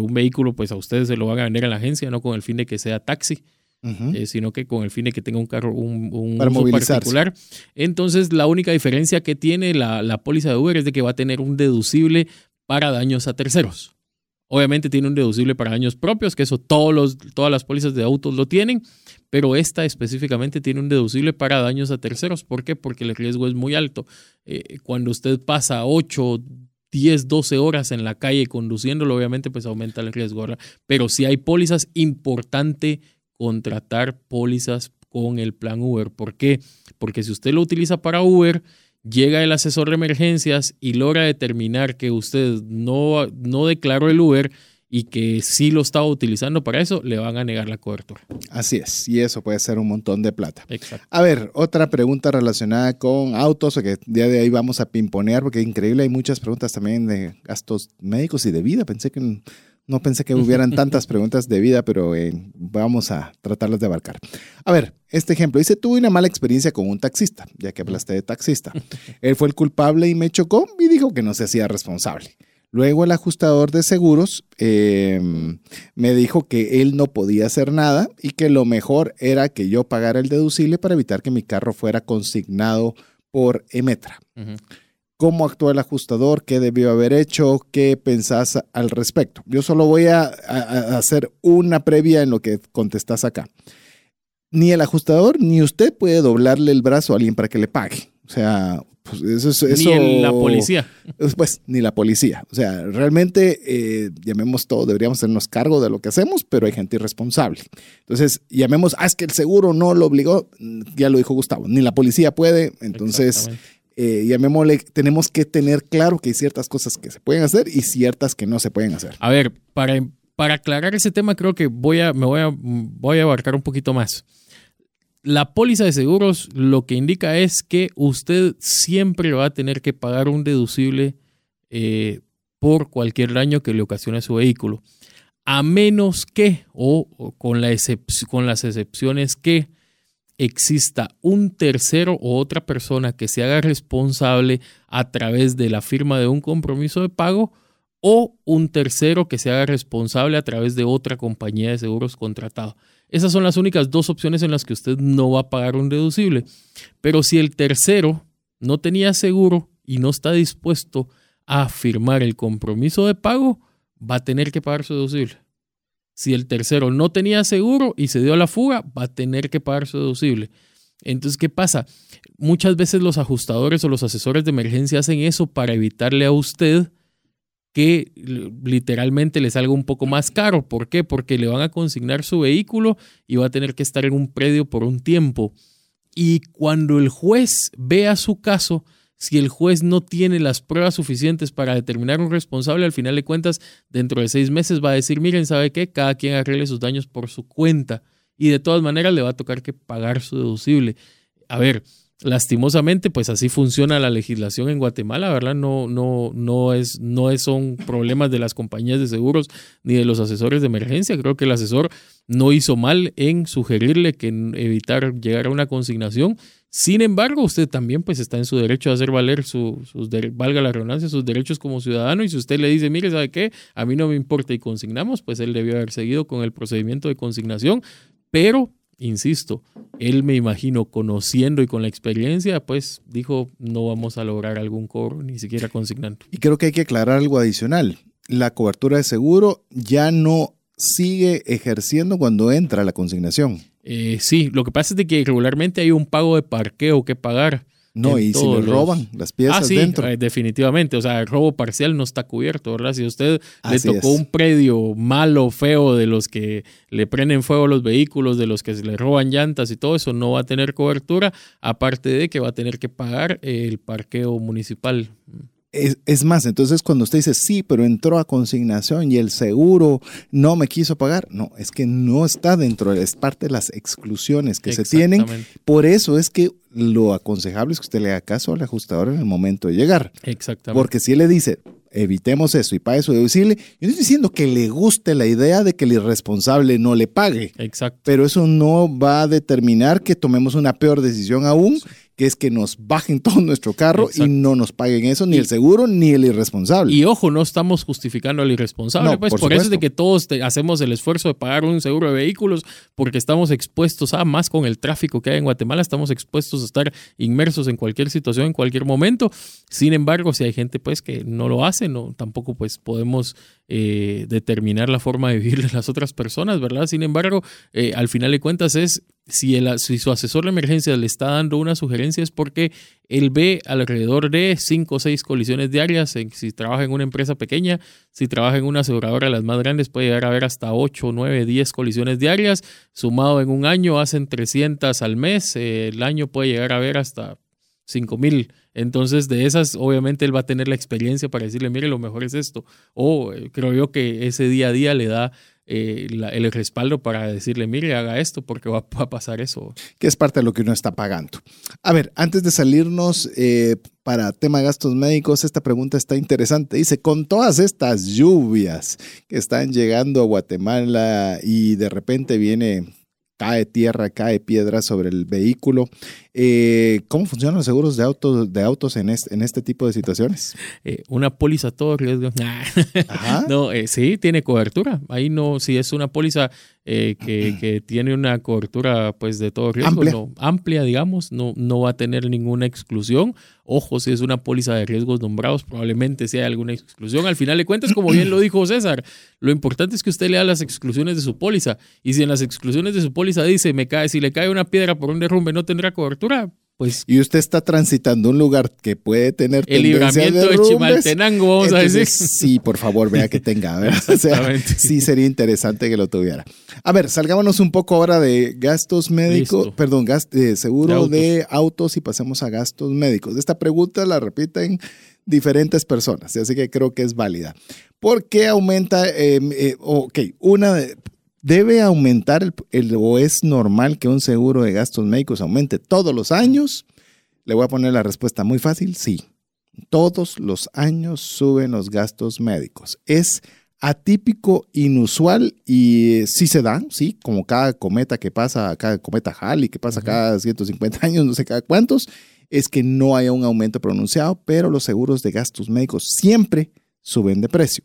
un vehículo pues a ustedes se lo van a vender a la agencia, no con el fin de que sea taxi, eh, sino que con el fin de que tenga un carro, un, un particular. Entonces, la única diferencia que tiene la, la póliza de Uber es de que va a tener un deducible para daños a terceros. Obviamente tiene un deducible para daños propios, que eso todos los, todas las pólizas de autos lo tienen, pero esta específicamente tiene un deducible para daños a terceros. ¿Por qué? Porque el riesgo es muy alto. Eh, cuando usted pasa 8, 10, 12 horas en la calle conduciéndolo, obviamente pues aumenta el riesgo. Pero si hay pólizas, importante contratar pólizas con el plan Uber. ¿Por qué? Porque si usted lo utiliza para Uber, llega el asesor de emergencias y logra determinar que usted no, no declaró el Uber y que sí lo estaba utilizando para eso, le van a negar la cobertura. Así es, y eso puede ser un montón de plata. Exacto. A ver, otra pregunta relacionada con autos, que día de ahí vamos a pimponear, porque increíble, hay muchas preguntas también de gastos médicos y de vida. Pensé que no pensé que hubieran tantas preguntas de vida, pero eh, vamos a tratarlas de abarcar. A ver, este ejemplo. Dice, tuve una mala experiencia con un taxista, ya que hablaste de taxista. Él fue el culpable y me chocó y dijo que no se hacía responsable. Luego el ajustador de seguros eh, me dijo que él no podía hacer nada y que lo mejor era que yo pagara el deducible para evitar que mi carro fuera consignado por Emetra. ¿Cómo actuó el ajustador? ¿Qué debió haber hecho? ¿Qué pensás al respecto? Yo solo voy a, a- a hacer una previa en lo que contestás acá. Ni el ajustador ni usted puede doblarle el brazo a alguien para que le pague. O sea, pues eso es... Eso, Ni la policía. pues ni la policía. O sea, realmente, eh, llamemos todo, deberíamos hacernos cargo de lo que hacemos, pero hay gente irresponsable. Entonces, llamemos, ah, es que el seguro no lo obligó, Mm, ya lo dijo Gustavo, ni la policía puede, entonces. Eh, llamémosle, tenemos que tener claro que hay ciertas cosas que se pueden hacer y ciertas que no se pueden hacer. A ver, para, para aclarar ese tema, creo que voy a, me voy a, voy a abarcar un poquito más. La póliza de seguros lo que indica es que usted siempre va a tener que pagar un deducible eh, por cualquier daño que le ocasione su vehículo. A menos que, o, con, la con las excepciones que exista un tercero o otra persona que se haga responsable a través de la firma de un compromiso de pago o un tercero que se haga responsable a través de otra compañía de seguros contratado. Esas son las únicas dos opciones en las que usted no va a pagar un deducible. Pero si el tercero no tenía seguro y no está dispuesto a firmar el compromiso de pago, va a tener que pagar su deducible. Si el tercero no tenía seguro y se dio a la fuga, va a tener que pagar su deducible. Entonces, ¿qué pasa? Muchas veces los ajustadores o los asesores de emergencia hacen eso para evitarle a usted que literalmente le salga un poco más caro. ¿Por qué? Porque le van a consignar su vehículo y va a tener que estar en un predio por un tiempo. Y cuando el juez vea su caso, si el juez no tiene las pruebas suficientes para determinar un responsable, al final de cuentas, dentro de seis meses va a decir, miren, ¿sabe qué? Cada quien arregle sus daños por su cuenta. Y de todas maneras le va a tocar que pagar su deducible. A ver, lastimosamente, pues así funciona la legislación en Guatemala, ¿verdad? No, no, no es, no son problemas de las compañías de seguros ni de los asesores de emergencia. Creo que el asesor no hizo mal en sugerirle que evitar llegar a una consignación. Sin embargo, usted también pues está en su derecho a hacer valer su, sus valga la redundancia, sus derechos como ciudadano. Y si usted le dice, mire, ¿sabe qué? A mí no me importa y consignamos, pues él debió haber seguido con el procedimiento de consignación. Pero, insisto, él me imagino conociendo y con la experiencia, pues dijo, no vamos a lograr algún cobro, ni siquiera consignando. Y creo que hay que aclarar algo adicional. La cobertura de seguro ya no sigue ejerciendo cuando entra la consignación. Eh, sí, lo que pasa es de que regularmente hay un pago de parqueo que pagar. No, y si le los- roban las piezas ah, sí, dentro. eh, definitivamente. O sea, el robo parcial no está cubierto, ¿verdad? Si a usted Así le tocó es. un predio malo, feo, de los que le prenden fuego a los vehículos, de los que se le roban llantas y todo eso, no va a tener cobertura, aparte de que va a tener que pagar el parqueo municipal. Es, es más, entonces cuando usted dice, sí, pero entró a consignación y el seguro no me quiso pagar, no, es que no está dentro, es parte de las exclusiones que se tienen. Por eso es que lo aconsejable es que usted le haga caso al ajustador en el momento de llegar. Exactamente. Porque si él le dice, evitemos eso y pague su deducible, yo no estoy diciendo que le guste la idea de que el irresponsable no le pague, Exacto. pero eso no va a determinar que tomemos una peor decisión aún, que es que nos bajen todo nuestro carro y no nos paguen eso, ni Y- el seguro ni el irresponsable. Y ojo, no estamos justificando al irresponsable, No, pues por por, eso es de que todos te- hacemos el esfuerzo de pagar un seguro de vehículos porque estamos expuestos a más con el tráfico que hay en Guatemala, estamos expuestos a estar inmersos en cualquier situación, en cualquier momento. Sin embargo, si hay gente pues que no lo hace, no, tampoco pues podemos eh, determinar la forma de vivir de las otras personas, ¿verdad? Sin embargo, eh, al final de cuentas es si, el, si su asesor de emergencia le está dando una sugerencia es porque él ve alrededor de 5 o 6 colisiones diarias. si trabaja en una empresa pequeña, si trabaja en una aseguradora de las más grandes, puede llegar a ver hasta 8, 9, 10 colisiones diarias. Sumado en un año, hacen 300 al mes. el año puede llegar a ver hasta 5 mil. Entonces, de esas, obviamente, él va a tener la experiencia para decirle, mire, lo mejor es esto. O eh, creo yo que ese día a día le da eh, el respaldo para decirle, mire, haga esto porque va, a pasar eso. que es parte de lo que uno está pagando. A ver, antes de salirnos eh, para tema gastos médicos, esta pregunta está interesante. Dice, con todas estas lluvias que están llegando a Guatemala y de repente viene, cae tierra, cae piedra sobre el vehículo, eh, ¿cómo funcionan los seguros de autos, de autos en, este, en este tipo de situaciones? Eh, una póliza a todo riesgo. Ajá. No, eh, sí, tiene cobertura. Ahí no, si es una póliza que, que tiene una cobertura pues de todo riesgo, Amplia. no- amplia, digamos, no, no va a tener ninguna exclusión. Ojo, si es una póliza de riesgos nombrados, probablemente sea alguna exclusión. Al final de cuentas, como bien lo dijo César, lo importante es que usted lea las exclusiones de su póliza. Y si en las exclusiones de su póliza dice, me cae, si le cae una piedra por un derrumbe, no tendrá cobertura, pues Y usted está transitando un lugar que puede tener el libramiento de Chimaltenango, vamos a decir. Sí, por favor, vea que tenga. O sea, sí sería interesante que lo tuviera. A ver, salgámonos un poco ahora de gastos médicos, Listo. perdón, eh, seguro De de autos. y pasemos a gastos médicos. Esta pregunta la repiten diferentes personas, así que creo que es válida. ¿Por qué aumenta? eh, eh, ok, una de- ¿Debe aumentar el, el- o es normal que un seguro de gastos médicos aumente todos los años? Le voy a poner la respuesta muy fácil, sí. Todos los años suben los gastos médicos. Es atípico, inusual y eh, sí se da, sí, como cada cometa que pasa, cada cometa Halley que pasa cada 150 años, no sé cada cuántos, es que no haya un aumento pronunciado, pero los seguros de gastos médicos siempre suben de precio.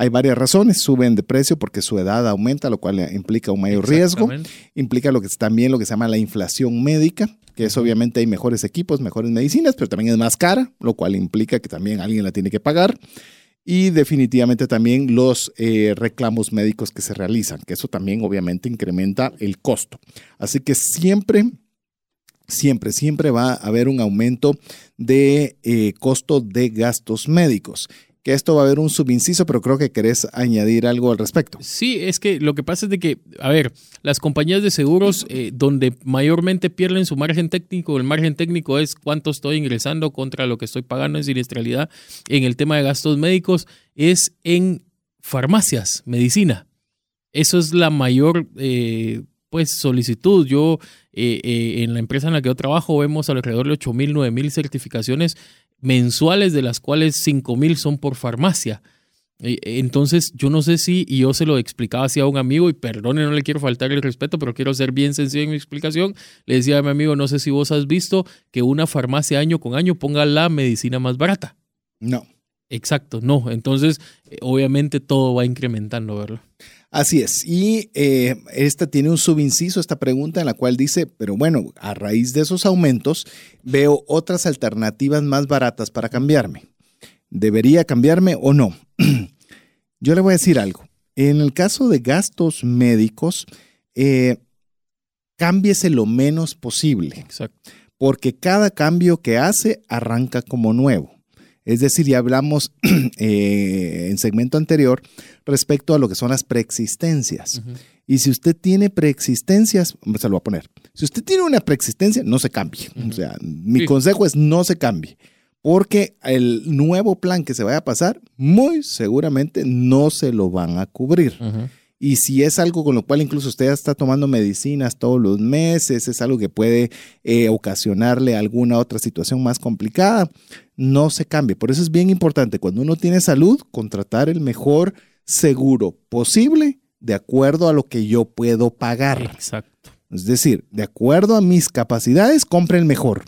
Hay varias razones, suben de precio porque su edad aumenta, lo cual implica un mayor riesgo implica lo que es también lo que se llama la inflación médica, que es obviamente hay mejores equipos, mejores medicinas, pero también es más cara, lo cual implica que también alguien la tiene que pagar. Y definitivamente también los eh, reclamos médicos que se realizan, que eso también obviamente incrementa el costo. Así que siempre, siempre, siempre va a haber un aumento de eh, costo de gastos médicos. Esto va a haber un subinciso, pero creo que querés añadir algo al respecto. Sí, es que lo que pasa es de que, a ver, las compañías de seguros eh, donde mayormente pierden su margen técnico, el margen técnico es cuánto estoy ingresando contra lo que estoy pagando en siniestralidad en el tema de gastos médicos, es en farmacias, medicina. Eso es la mayor eh, pues solicitud. Yo eh, eh, en la empresa en la que yo trabajo vemos alrededor de 8 mil, 9 mil certificaciones mensuales, de las cuales 5 mil son por farmacia. Eh, Entonces, yo no sé si, y yo se lo explicaba así a un amigo, y perdone, no le quiero faltar el respeto, pero quiero ser bien sencillo en mi explicación. Le decía a mi amigo, no sé si vos has visto que una farmacia año con año ponga la medicina más barata. No. Exacto, no. Entonces, eh, obviamente todo va incrementando, ¿verdad? Así es. Y eh, esta tiene un subinciso, esta pregunta en la cual dice, pero bueno, a raíz de esos aumentos, veo otras alternativas más baratas para cambiarme. ¿Debería cambiarme o no? Yo le voy a decir algo. En el caso de gastos médicos, eh, cámbiese lo menos posible Exacto. porque cada cambio que hace arranca como nuevo. Es decir, ya hablamos eh, en segmento anterior respecto a lo que son las preexistencias. Y si usted tiene preexistencias, se lo voy a poner. Si usted tiene una preexistencia, no se cambie. O sea, mi Sí. consejo es no se cambie. Porque el nuevo plan que se vaya a pasar, muy seguramente no se lo van a cubrir. Y si es algo con lo cual incluso usted está tomando medicinas todos los meses, es algo que puede eh, ocasionarle alguna otra situación más complicada, no se cambie. Por eso es bien importante cuando uno tiene salud, contratar el mejor seguro posible de acuerdo a lo que yo puedo pagar. Exacto. Es decir, de acuerdo a mis capacidades, compre el mejor.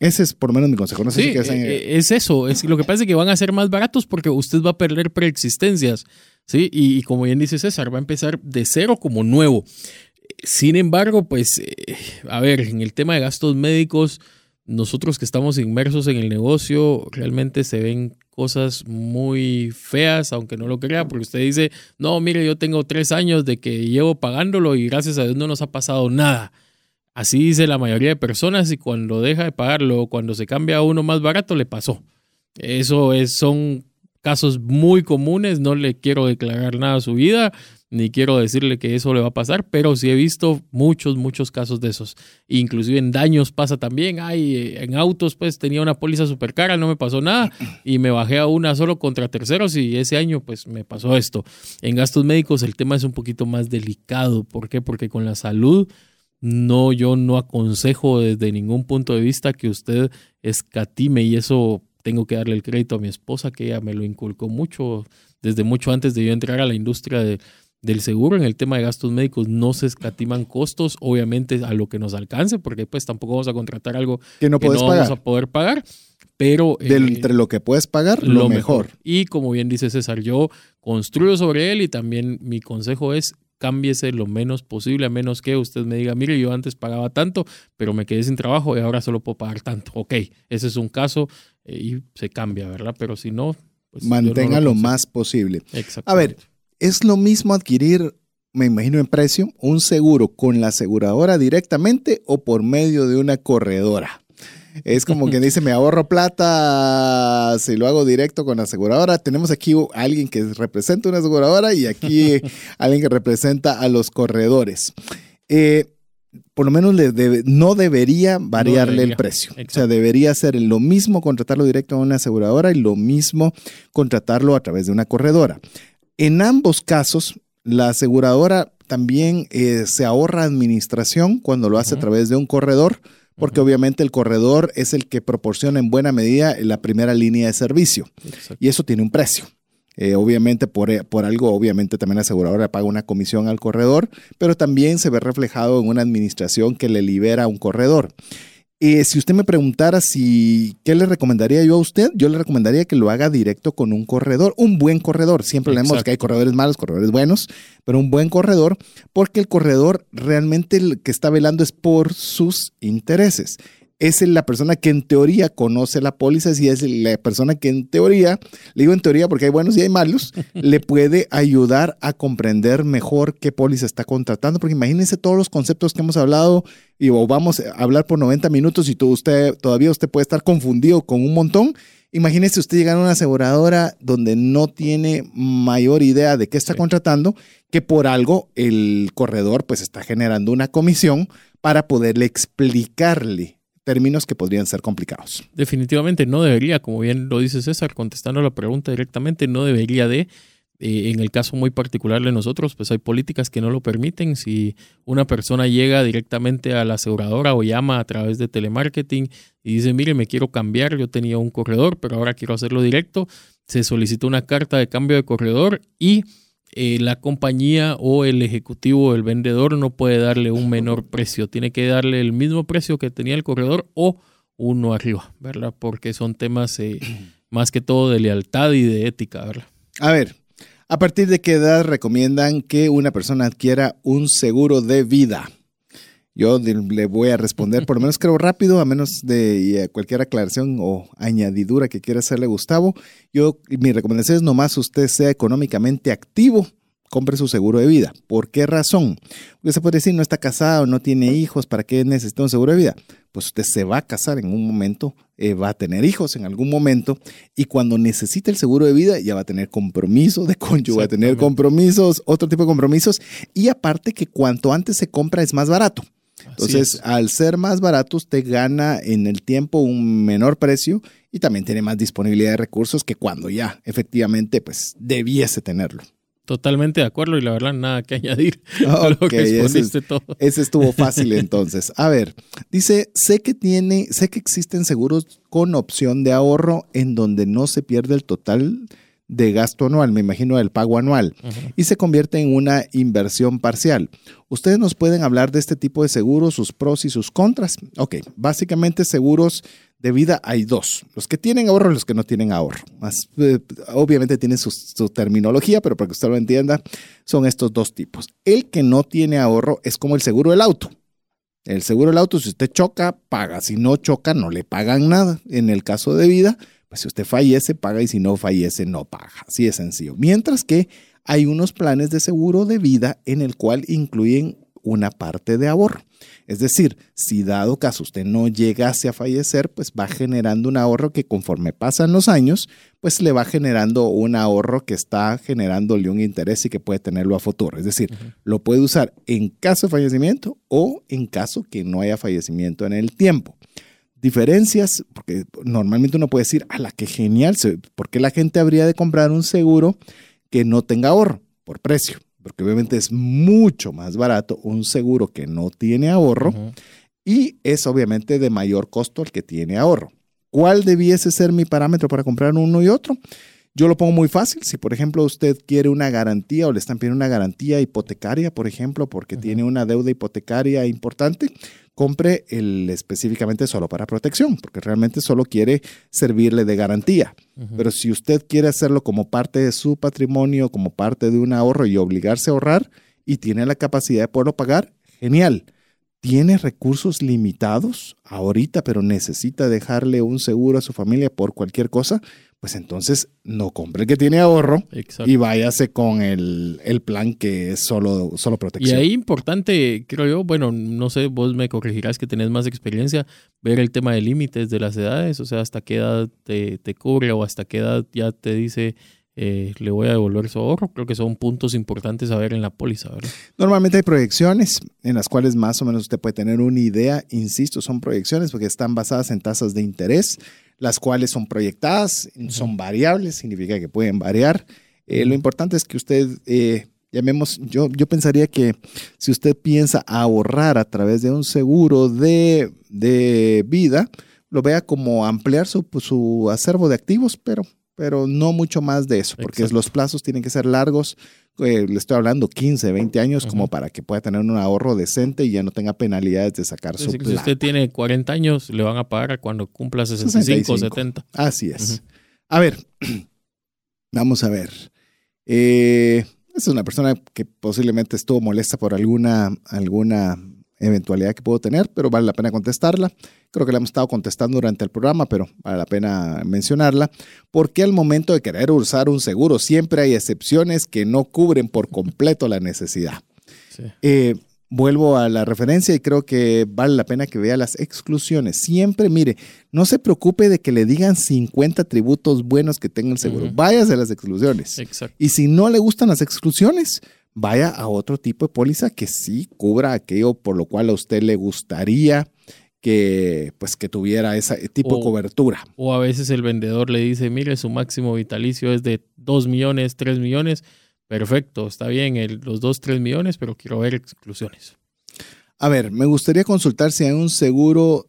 Ese es por lo menos mi consejo. No sé Sí, si quieres añadir. eh, es eso. Es, lo que pasa es que van a ser más baratos porque usted va a perder preexistencias. ¿Sí? Y, como bien dice César, va a empezar de cero como nuevo. Sin embargo, pues, eh, a ver, en el tema de gastos médicos, nosotros que estamos inmersos en el negocio, realmente se ven cosas muy feas, aunque no lo crea, porque usted dice, no, mire, yo tengo tres años de que llevo pagándolo y gracias a Dios no nos ha pasado nada. Así dice la mayoría de personas y cuando deja de pagarlo, cuando se cambia a uno más barato, le pasó. Eso es, son casos muy comunes, no le quiero declarar nada a su vida, ni quiero decirle que eso le va a pasar, pero sí he visto muchos, muchos casos de esos. Inclusive en daños pasa también. Ay, eh, en autos pues tenía una póliza súper cara, no me pasó nada y me bajé a una solo contra terceros y ese año pues me pasó esto. En gastos médicos el tema es un poquito más delicado. ¿Por qué? Porque con la salud no, yo no aconsejo desde ningún punto de vista que usted escatime y eso tengo que darle el crédito a mi esposa que ella me lo inculcó mucho desde mucho antes de yo entrar a la industria de del seguro en el tema de gastos médicos no se escatiman costos, obviamente a lo que nos alcance, porque pues tampoco vamos a contratar algo que no, puedes vamos a poder pagar, pero... De, eh, entre lo que puedes pagar, lo, mejor. Y como bien dice César, yo construyo sobre él y también mi consejo es cámbiese lo menos posible, a menos que usted me diga, mire, yo antes pagaba tanto, pero me quedé sin trabajo y ahora solo puedo pagar tanto. Ok, ese es un caso y se cambia, ¿verdad? Pero si no... Pues Mantenga lo, lo más posible. Exacto. A ver, es lo mismo adquirir, me imagino en precio, un seguro con la aseguradora directamente o por medio de una corredora. Es como quien dice, me ahorro plata si lo hago directo con la aseguradora. Tenemos aquí alguien que representa una aseguradora y aquí alguien que representa a los corredores. Eh, por lo menos no debería variarle el precio. O sea, debería ser lo mismo contratarlo directo a una aseguradora y lo mismo contratarlo a través de una corredora. En ambos casos, la aseguradora también eh, se ahorra administración cuando lo hace a través de un corredor, porque obviamente el corredor es el que proporciona en buena medida la primera línea de servicio. Y eso tiene un precio. Eh, obviamente por, eh, por, algo, obviamente también la aseguradora paga una comisión al corredor, pero también se ve reflejado en una administración que le libera a un corredor. Eh, si usted me preguntara si qué le recomendaría yo a usted, yo le recomendaría que lo haga directo con un corredor, un buen corredor. Siempre leemos que hay corredores malos, corredores buenos, pero un buen corredor, porque el corredor realmente el que está velando es por sus intereses es la persona que en teoría conoce la póliza y es la persona que en teoría, le digo en teoría porque hay buenos y hay malos, le puede ayudar a comprender mejor qué póliza está contratando, porque imagínense todos los conceptos que hemos hablado y vamos a hablar por 90 minutos y usted, todavía usted puede estar confundido con un montón. Imagínese usted llegar a una aseguradora donde no tiene mayor idea de qué está contratando, que por algo el corredor pues está generando una comisión para poderle explicarle términos que podrían ser complicados. Definitivamente no debería, como bien lo dice César, contestando la pregunta directamente, no debería de. Eh, en el caso muy particular de nosotros, pues hay políticas que no lo permiten. Si una persona llega directamente a la aseguradora o llama a través de telemarketing y dice, mire, me quiero cambiar, yo tenía un corredor, pero ahora quiero hacerlo directo, se solicita una carta de cambio de corredor y eh, la compañía o el ejecutivo o el vendedor no puede darle un menor precio, tiene que darle el mismo precio que tenía el corredor o uno arriba, ¿verdad? Porque son temas eh, más que todo de lealtad y de ética, ¿verdad? A ver, ¿a partir de qué edad recomiendan que una persona adquiera un seguro de vida? Yo le voy a responder, por lo menos creo rápido, a menos de cualquier aclaración o añadidura que quiera hacerle Gustavo. Yo, mi recomendación es nomás usted sea económicamente activo, compre su seguro de vida. ¿Por qué razón? Porque se puede decir, no está casado, no tiene hijos, ¿para qué necesita un seguro de vida? Pues usted se va a casar en un momento, eh, va a tener hijos en algún momento, y cuando necesita el seguro de vida ya va a tener compromiso de cónyuge, va a tener compromisos, otro tipo de compromisos, y aparte que cuanto antes se compra es más barato. Entonces, al ser más barato, usted gana en el tiempo un menor precio y también tiene más disponibilidad de recursos que cuando ya efectivamente pues debiese tenerlo. Totalmente de acuerdo y la verdad nada que añadir a lo que exponiste todo. Ese estuvo fácil entonces. A ver, dice, sé que tiene, sé que existen seguros con opción de ahorro en donde no se pierde el total de gasto anual, me imagino el pago anual, y se convierte en una inversión parcial. Ustedes nos pueden hablar de este tipo de seguros, sus pros y sus contras. Ok, básicamente seguros de vida hay dos, los que tienen ahorro y los que no tienen ahorro. Más, eh, obviamente tiene su, su, terminología, pero para que usted lo entienda, son estos dos tipos. El que no tiene ahorro es como el seguro del auto. El seguro del auto, si usted choca, paga. Si no choca, no le pagan nada. En el caso de vida, pues si usted fallece, paga y si no fallece, no paga. Así de sencillo. Mientras que hay unos planes de seguro de vida en el cual incluyen una parte de ahorro. Es decir, si dado caso usted no llegase a fallecer, pues va generando un ahorro que conforme pasan los años, pues le va generando un ahorro que está generándole un interés y que puede tenerlo a futuro. Es decir, lo puede usar en caso de fallecimiento o en caso que no haya fallecimiento en el tiempo. Diferencias, porque normalmente uno puede decir, a la que genial, ¿por qué la gente habría de comprar un seguro que no tenga ahorro por precio? porque obviamente es mucho más barato un seguro que no tiene ahorro y es obviamente de mayor costo el que tiene ahorro. ¿Cuál debiese ser mi parámetro para comprar uno y otro? Yo lo pongo muy fácil. Si, por ejemplo, usted quiere una garantía o le están pidiendo una garantía hipotecaria, por ejemplo, porque tiene una deuda hipotecaria importante, compre el específicamente solo para protección, porque realmente solo quiere servirle de garantía. Pero si usted quiere hacerlo como parte de su patrimonio, como parte de un ahorro y obligarse a ahorrar y tiene la capacidad de poderlo pagar, genial. Tiene recursos limitados ahorita, pero necesita dejarle un seguro a su familia por cualquier cosa, pues entonces no compre el que tiene ahorro y váyase con el, plan que es solo, solo protección. Y ahí importante, creo yo, bueno, no sé, vos me corregirás que tenés más experiencia, ver el tema de límites de las edades, o sea, hasta qué edad te, te cubre o hasta qué edad ya te dice eh, le voy a devolver su ahorro. Creo que son puntos importantes a ver en la póliza. Normalmente hay proyecciones en las cuales más o menos usted puede tener una idea. Insisto, son proyecciones porque están basadas en tasas de interés las cuales son proyectadas, son variables, significa que pueden variar. Eh, lo importante es que usted, eh, llamemos, yo, yo pensaría que si usted piensa ahorrar a través de un seguro de, vida, lo vea como ampliar su, su acervo de activos, pero pero no mucho más de eso, porque los plazos tienen que ser largos. Eh, le estoy hablando 15, 20 años, como para que pueda tener un ahorro decente y ya no tenga penalidades de sacar su plata. Si usted tiene 40 años, le van a pagar cuando cumpla 65 o 70. Así es. A ver, vamos a ver. Eh, es una persona que posiblemente estuvo molesta por alguna, alguna eventualidad que puedo tener, pero vale la pena contestarla. Creo que la hemos estado contestando durante el programa, pero vale la pena mencionarla. Porque al momento de querer usar un seguro siempre hay excepciones que no cubren por completo la necesidad? Eh, vuelvo a la referencia y creo que vale la pena que vea las exclusiones. Siempre, mire, no se preocupe de que le digan 50 tributos buenos que tenga el seguro. Váyase a las exclusiones. Y si no le gustan las exclusiones, vaya a otro tipo de póliza que sí cubra aquello por lo cual a usted le gustaría que pues que tuviera ese tipo de cobertura. O a veces el vendedor le dice, mire, su máximo vitalicio es de 2 millones, 3 millones. Perfecto, está bien, los 2, 3 millones, pero quiero ver exclusiones. A ver, me gustaría consultar si hay un seguro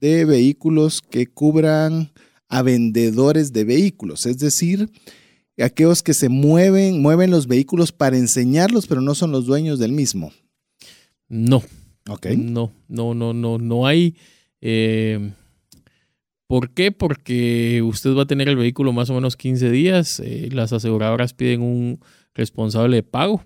de vehículos que cubran a vendedores de vehículos, es decir, aquellos que se mueven, mueven los vehículos para enseñarlos, pero no son los dueños del mismo. No. Ok. No, no, no, no, no hay. Eh, ¿Por qué? Porque usted va a tener el vehículo más o menos 15 días. Eh, las aseguradoras piden un responsable de pago.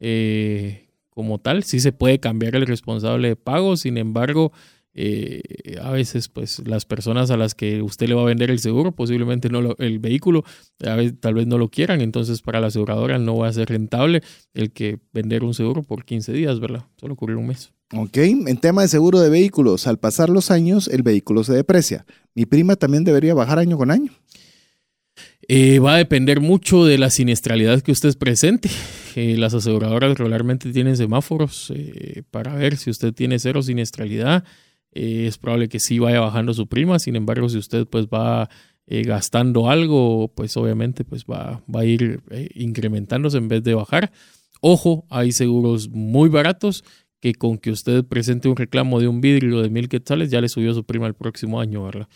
Eh, como tal, sí se puede cambiar el responsable de pago, sin embargo, eh, a veces pues las personas a las que usted le va a vender el seguro posiblemente no el vehículo a veces, tal vez no lo quieran entonces para la aseguradora no va a ser rentable el que vender un seguro por 15 días verdad solo cubrir un mes Ok, en tema de seguro de vehículos, al pasar los años el vehículo se deprecia. ¿Mi prima también debería bajar año con año? Eh, va a depender mucho de la siniestralidad que usted presente. Eh, las aseguradoras regularmente tienen semáforos para ver si usted tiene cero siniestralidad eh, es probable que sí vaya bajando su prima. Sin embargo, si usted pues va eh, gastando algo, pues obviamente pues va, va a ir eh, incrementándose en vez de bajar. Ojo, hay seguros muy baratos que con que usted presente un reclamo de un vidrio de mil quetzales ya le subió su prima el próximo año, ¿verdad?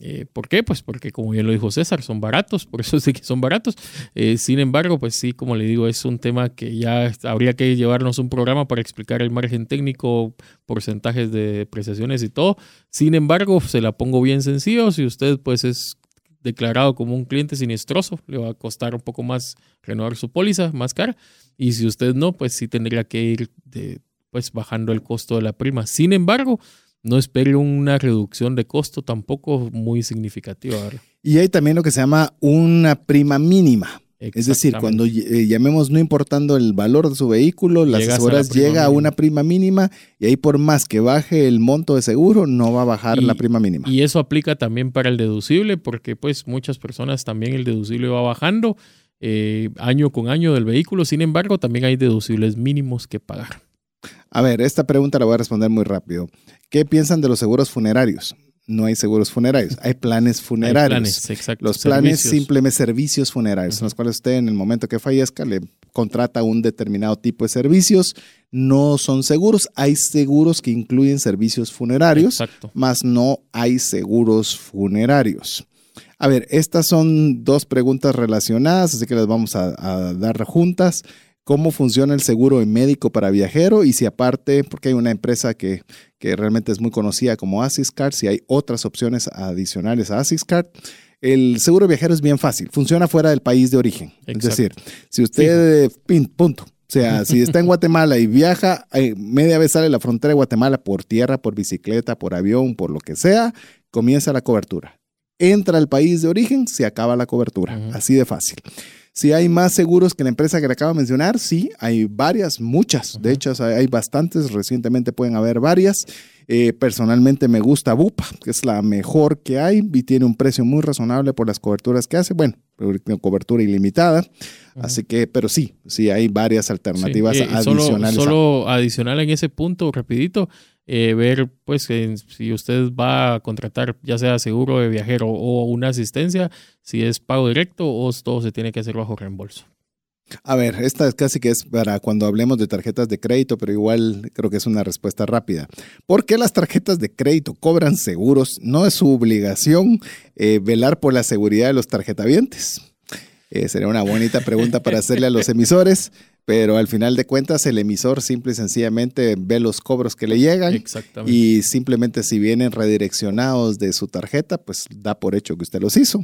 Eh, ¿Por qué? Pues porque, como bien lo dijo César, son baratos, por eso sí que son baratos. Eh, sin embargo, pues sí, como le digo, es un tema que ya habría que llevarnos un programa para explicar el margen técnico, porcentajes de prestaciones y todo. Sin embargo, se la pongo bien sencillo. Si usted pues es declarado como un cliente siniestoso, le va a costar un poco más renovar su póliza, más cara. Y si usted no, pues sí tendría que ir pues bajando el costo de la prima. Sin embargo, no espere una reducción de costo tampoco muy significativa. Y hay también lo que se llama una prima mínima. Es decir, cuando eh, llamemos no importando el valor de su vehículo, las aseguras llega a una prima mínima y ahí por más que baje el monto de seguro, no va a bajar la prima mínima. Y eso aplica también para el deducible, porque pues muchas personas también el deducible va bajando eh, año con año del vehículo. Sin embargo, también hay deducibles mínimos que pagar. A ver, esta pregunta la voy a responder muy rápido. ¿Qué piensan de los seguros funerarios? no hay seguros funerarios, hay planes funerarios. Los planes simplemente servicios funerarios, en los cuales usted en el momento que fallezca le contrata un determinado tipo de servicios. No son seguros, hay seguros que incluyen servicios funerarios, más no hay seguros funerarios. A ver, estas son dos preguntas relacionadas, así que las vamos a, a dar juntas cómo funciona el seguro médico para viajero y si aparte, porque hay una empresa que, que realmente es muy conocida como Asiscard, si hay otras opciones adicionales a Asiscard. El seguro viajero es bien fácil, funciona fuera del país de origen. Es decir, si usted, punto, o sea, si está en Guatemala y viaja, eh, media vez sale la frontera de Guatemala por tierra, por bicicleta, por avión, por lo que sea, comienza la cobertura. Entra al país de origen, se acaba la cobertura. Así de fácil. Si hay más seguros que la empresa que le acabo de mencionar, sí, hay varias, muchas. De hecho, hay bastantes, recientemente pueden haber varias. Eh, personalmente me gusta Bupa, que es la mejor que hay y tiene un precio muy razonable por las coberturas que hace. Bueno, cobertura ilimitada. Así que, pero sí, sí hay varias alternativas eh, adicionales. Solo, adicional en ese punto, rapidito, eh, ver pues si usted va a contratar ya sea seguro de viajero o una asistencia, si es pago directo o todo se tiene que hacer bajo reembolso. A ver, esta es casi que es para cuando hablemos de tarjetas de crédito, pero igual creo que es una respuesta rápida. ¿Por qué las tarjetas de crédito cobran seguros? No es su obligación eh, velar por la seguridad de los tarjetavientes. Eh, sería una bonita pregunta para hacerle a los emisores pero al final de cuentas el emisor simple y sencillamente ve los cobros que le llegan y simplemente si vienen redireccionados de su tarjeta, pues da por hecho que usted los hizo.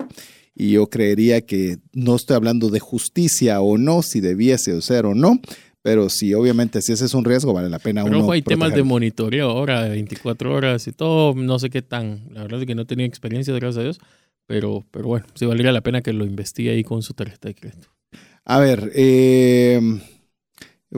Y yo creería que no estoy hablando de justicia o no, si debiese ser o no, pero si obviamente si ese es un riesgo, vale la pena pero uno hay temas de monitoreo ahora, de 24 horas y todo, no sé qué tan, la verdad es que no tenía experiencia, gracias a Dios, pero, pero bueno, sí valdría la pena que lo investigue ahí con su tarjeta de crédito. A ver, eh,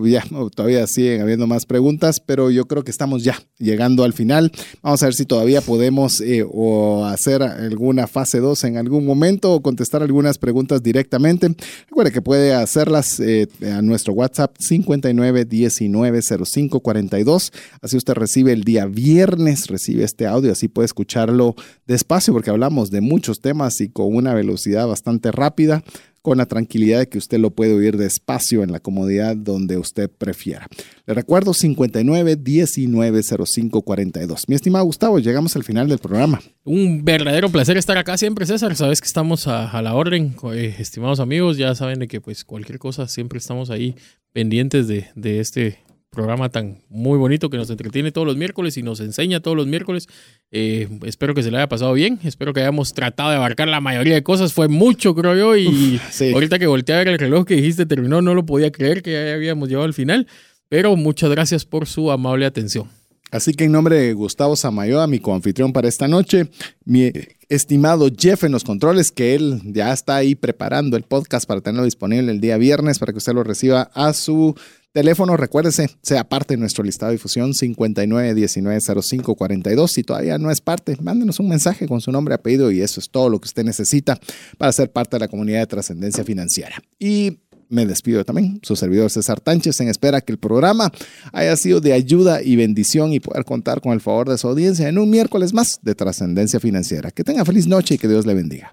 ya, todavía siguen habiendo más preguntas, pero yo creo que estamos ya llegando al final. Vamos a ver si todavía podemos eh, o hacer alguna fase 2 en algún momento o contestar algunas preguntas directamente. Recuerde que puede hacerlas eh, a nuestro WhatsApp 59190542. Así usted recibe el día viernes, recibe este audio, así puede escucharlo despacio porque hablamos de muchos temas y con una velocidad bastante rápida con la tranquilidad de que usted lo puede oír despacio en la comodidad donde usted prefiera. Le recuerdo 59 19 05 42. Mi estimado Gustavo, llegamos al final del programa. Un verdadero placer estar acá siempre, César. Sabes que estamos a, la orden, eh, estimados amigos. Ya saben de que pues cualquier cosa siempre estamos ahí pendientes de, de este programa tan muy bonito que nos entretiene todos los miércoles y nos enseña todos los miércoles. Eh, espero que se le haya pasado bien. Espero que hayamos tratado de abarcar la mayoría de cosas. Fue mucho, creo yo. Y ahorita que volteé a ver el reloj que dijiste terminó, no lo podía creer que ya habíamos llegado al final. Pero muchas gracias por su amable atención. Así que en nombre de Gustavo Samayoa, mi coanfitrión para esta noche, mi estimado Jeff en los controles, que él ya está ahí preparando el podcast para tenerlo disponible el día viernes para que usted lo reciba a su Teléfono, recuérdese, sea parte de nuestro listado de difusión 59190542. Si todavía no es parte, mándenos un mensaje con su nombre, apellido y eso es todo lo que usted necesita para ser parte de la comunidad de trascendencia financiera. Y me despido también, su servidor César Tánchez, en espera que el programa haya sido de ayuda y bendición y poder contar con el favor de su audiencia en un miércoles más de trascendencia financiera. Que tenga feliz noche y que Dios le bendiga.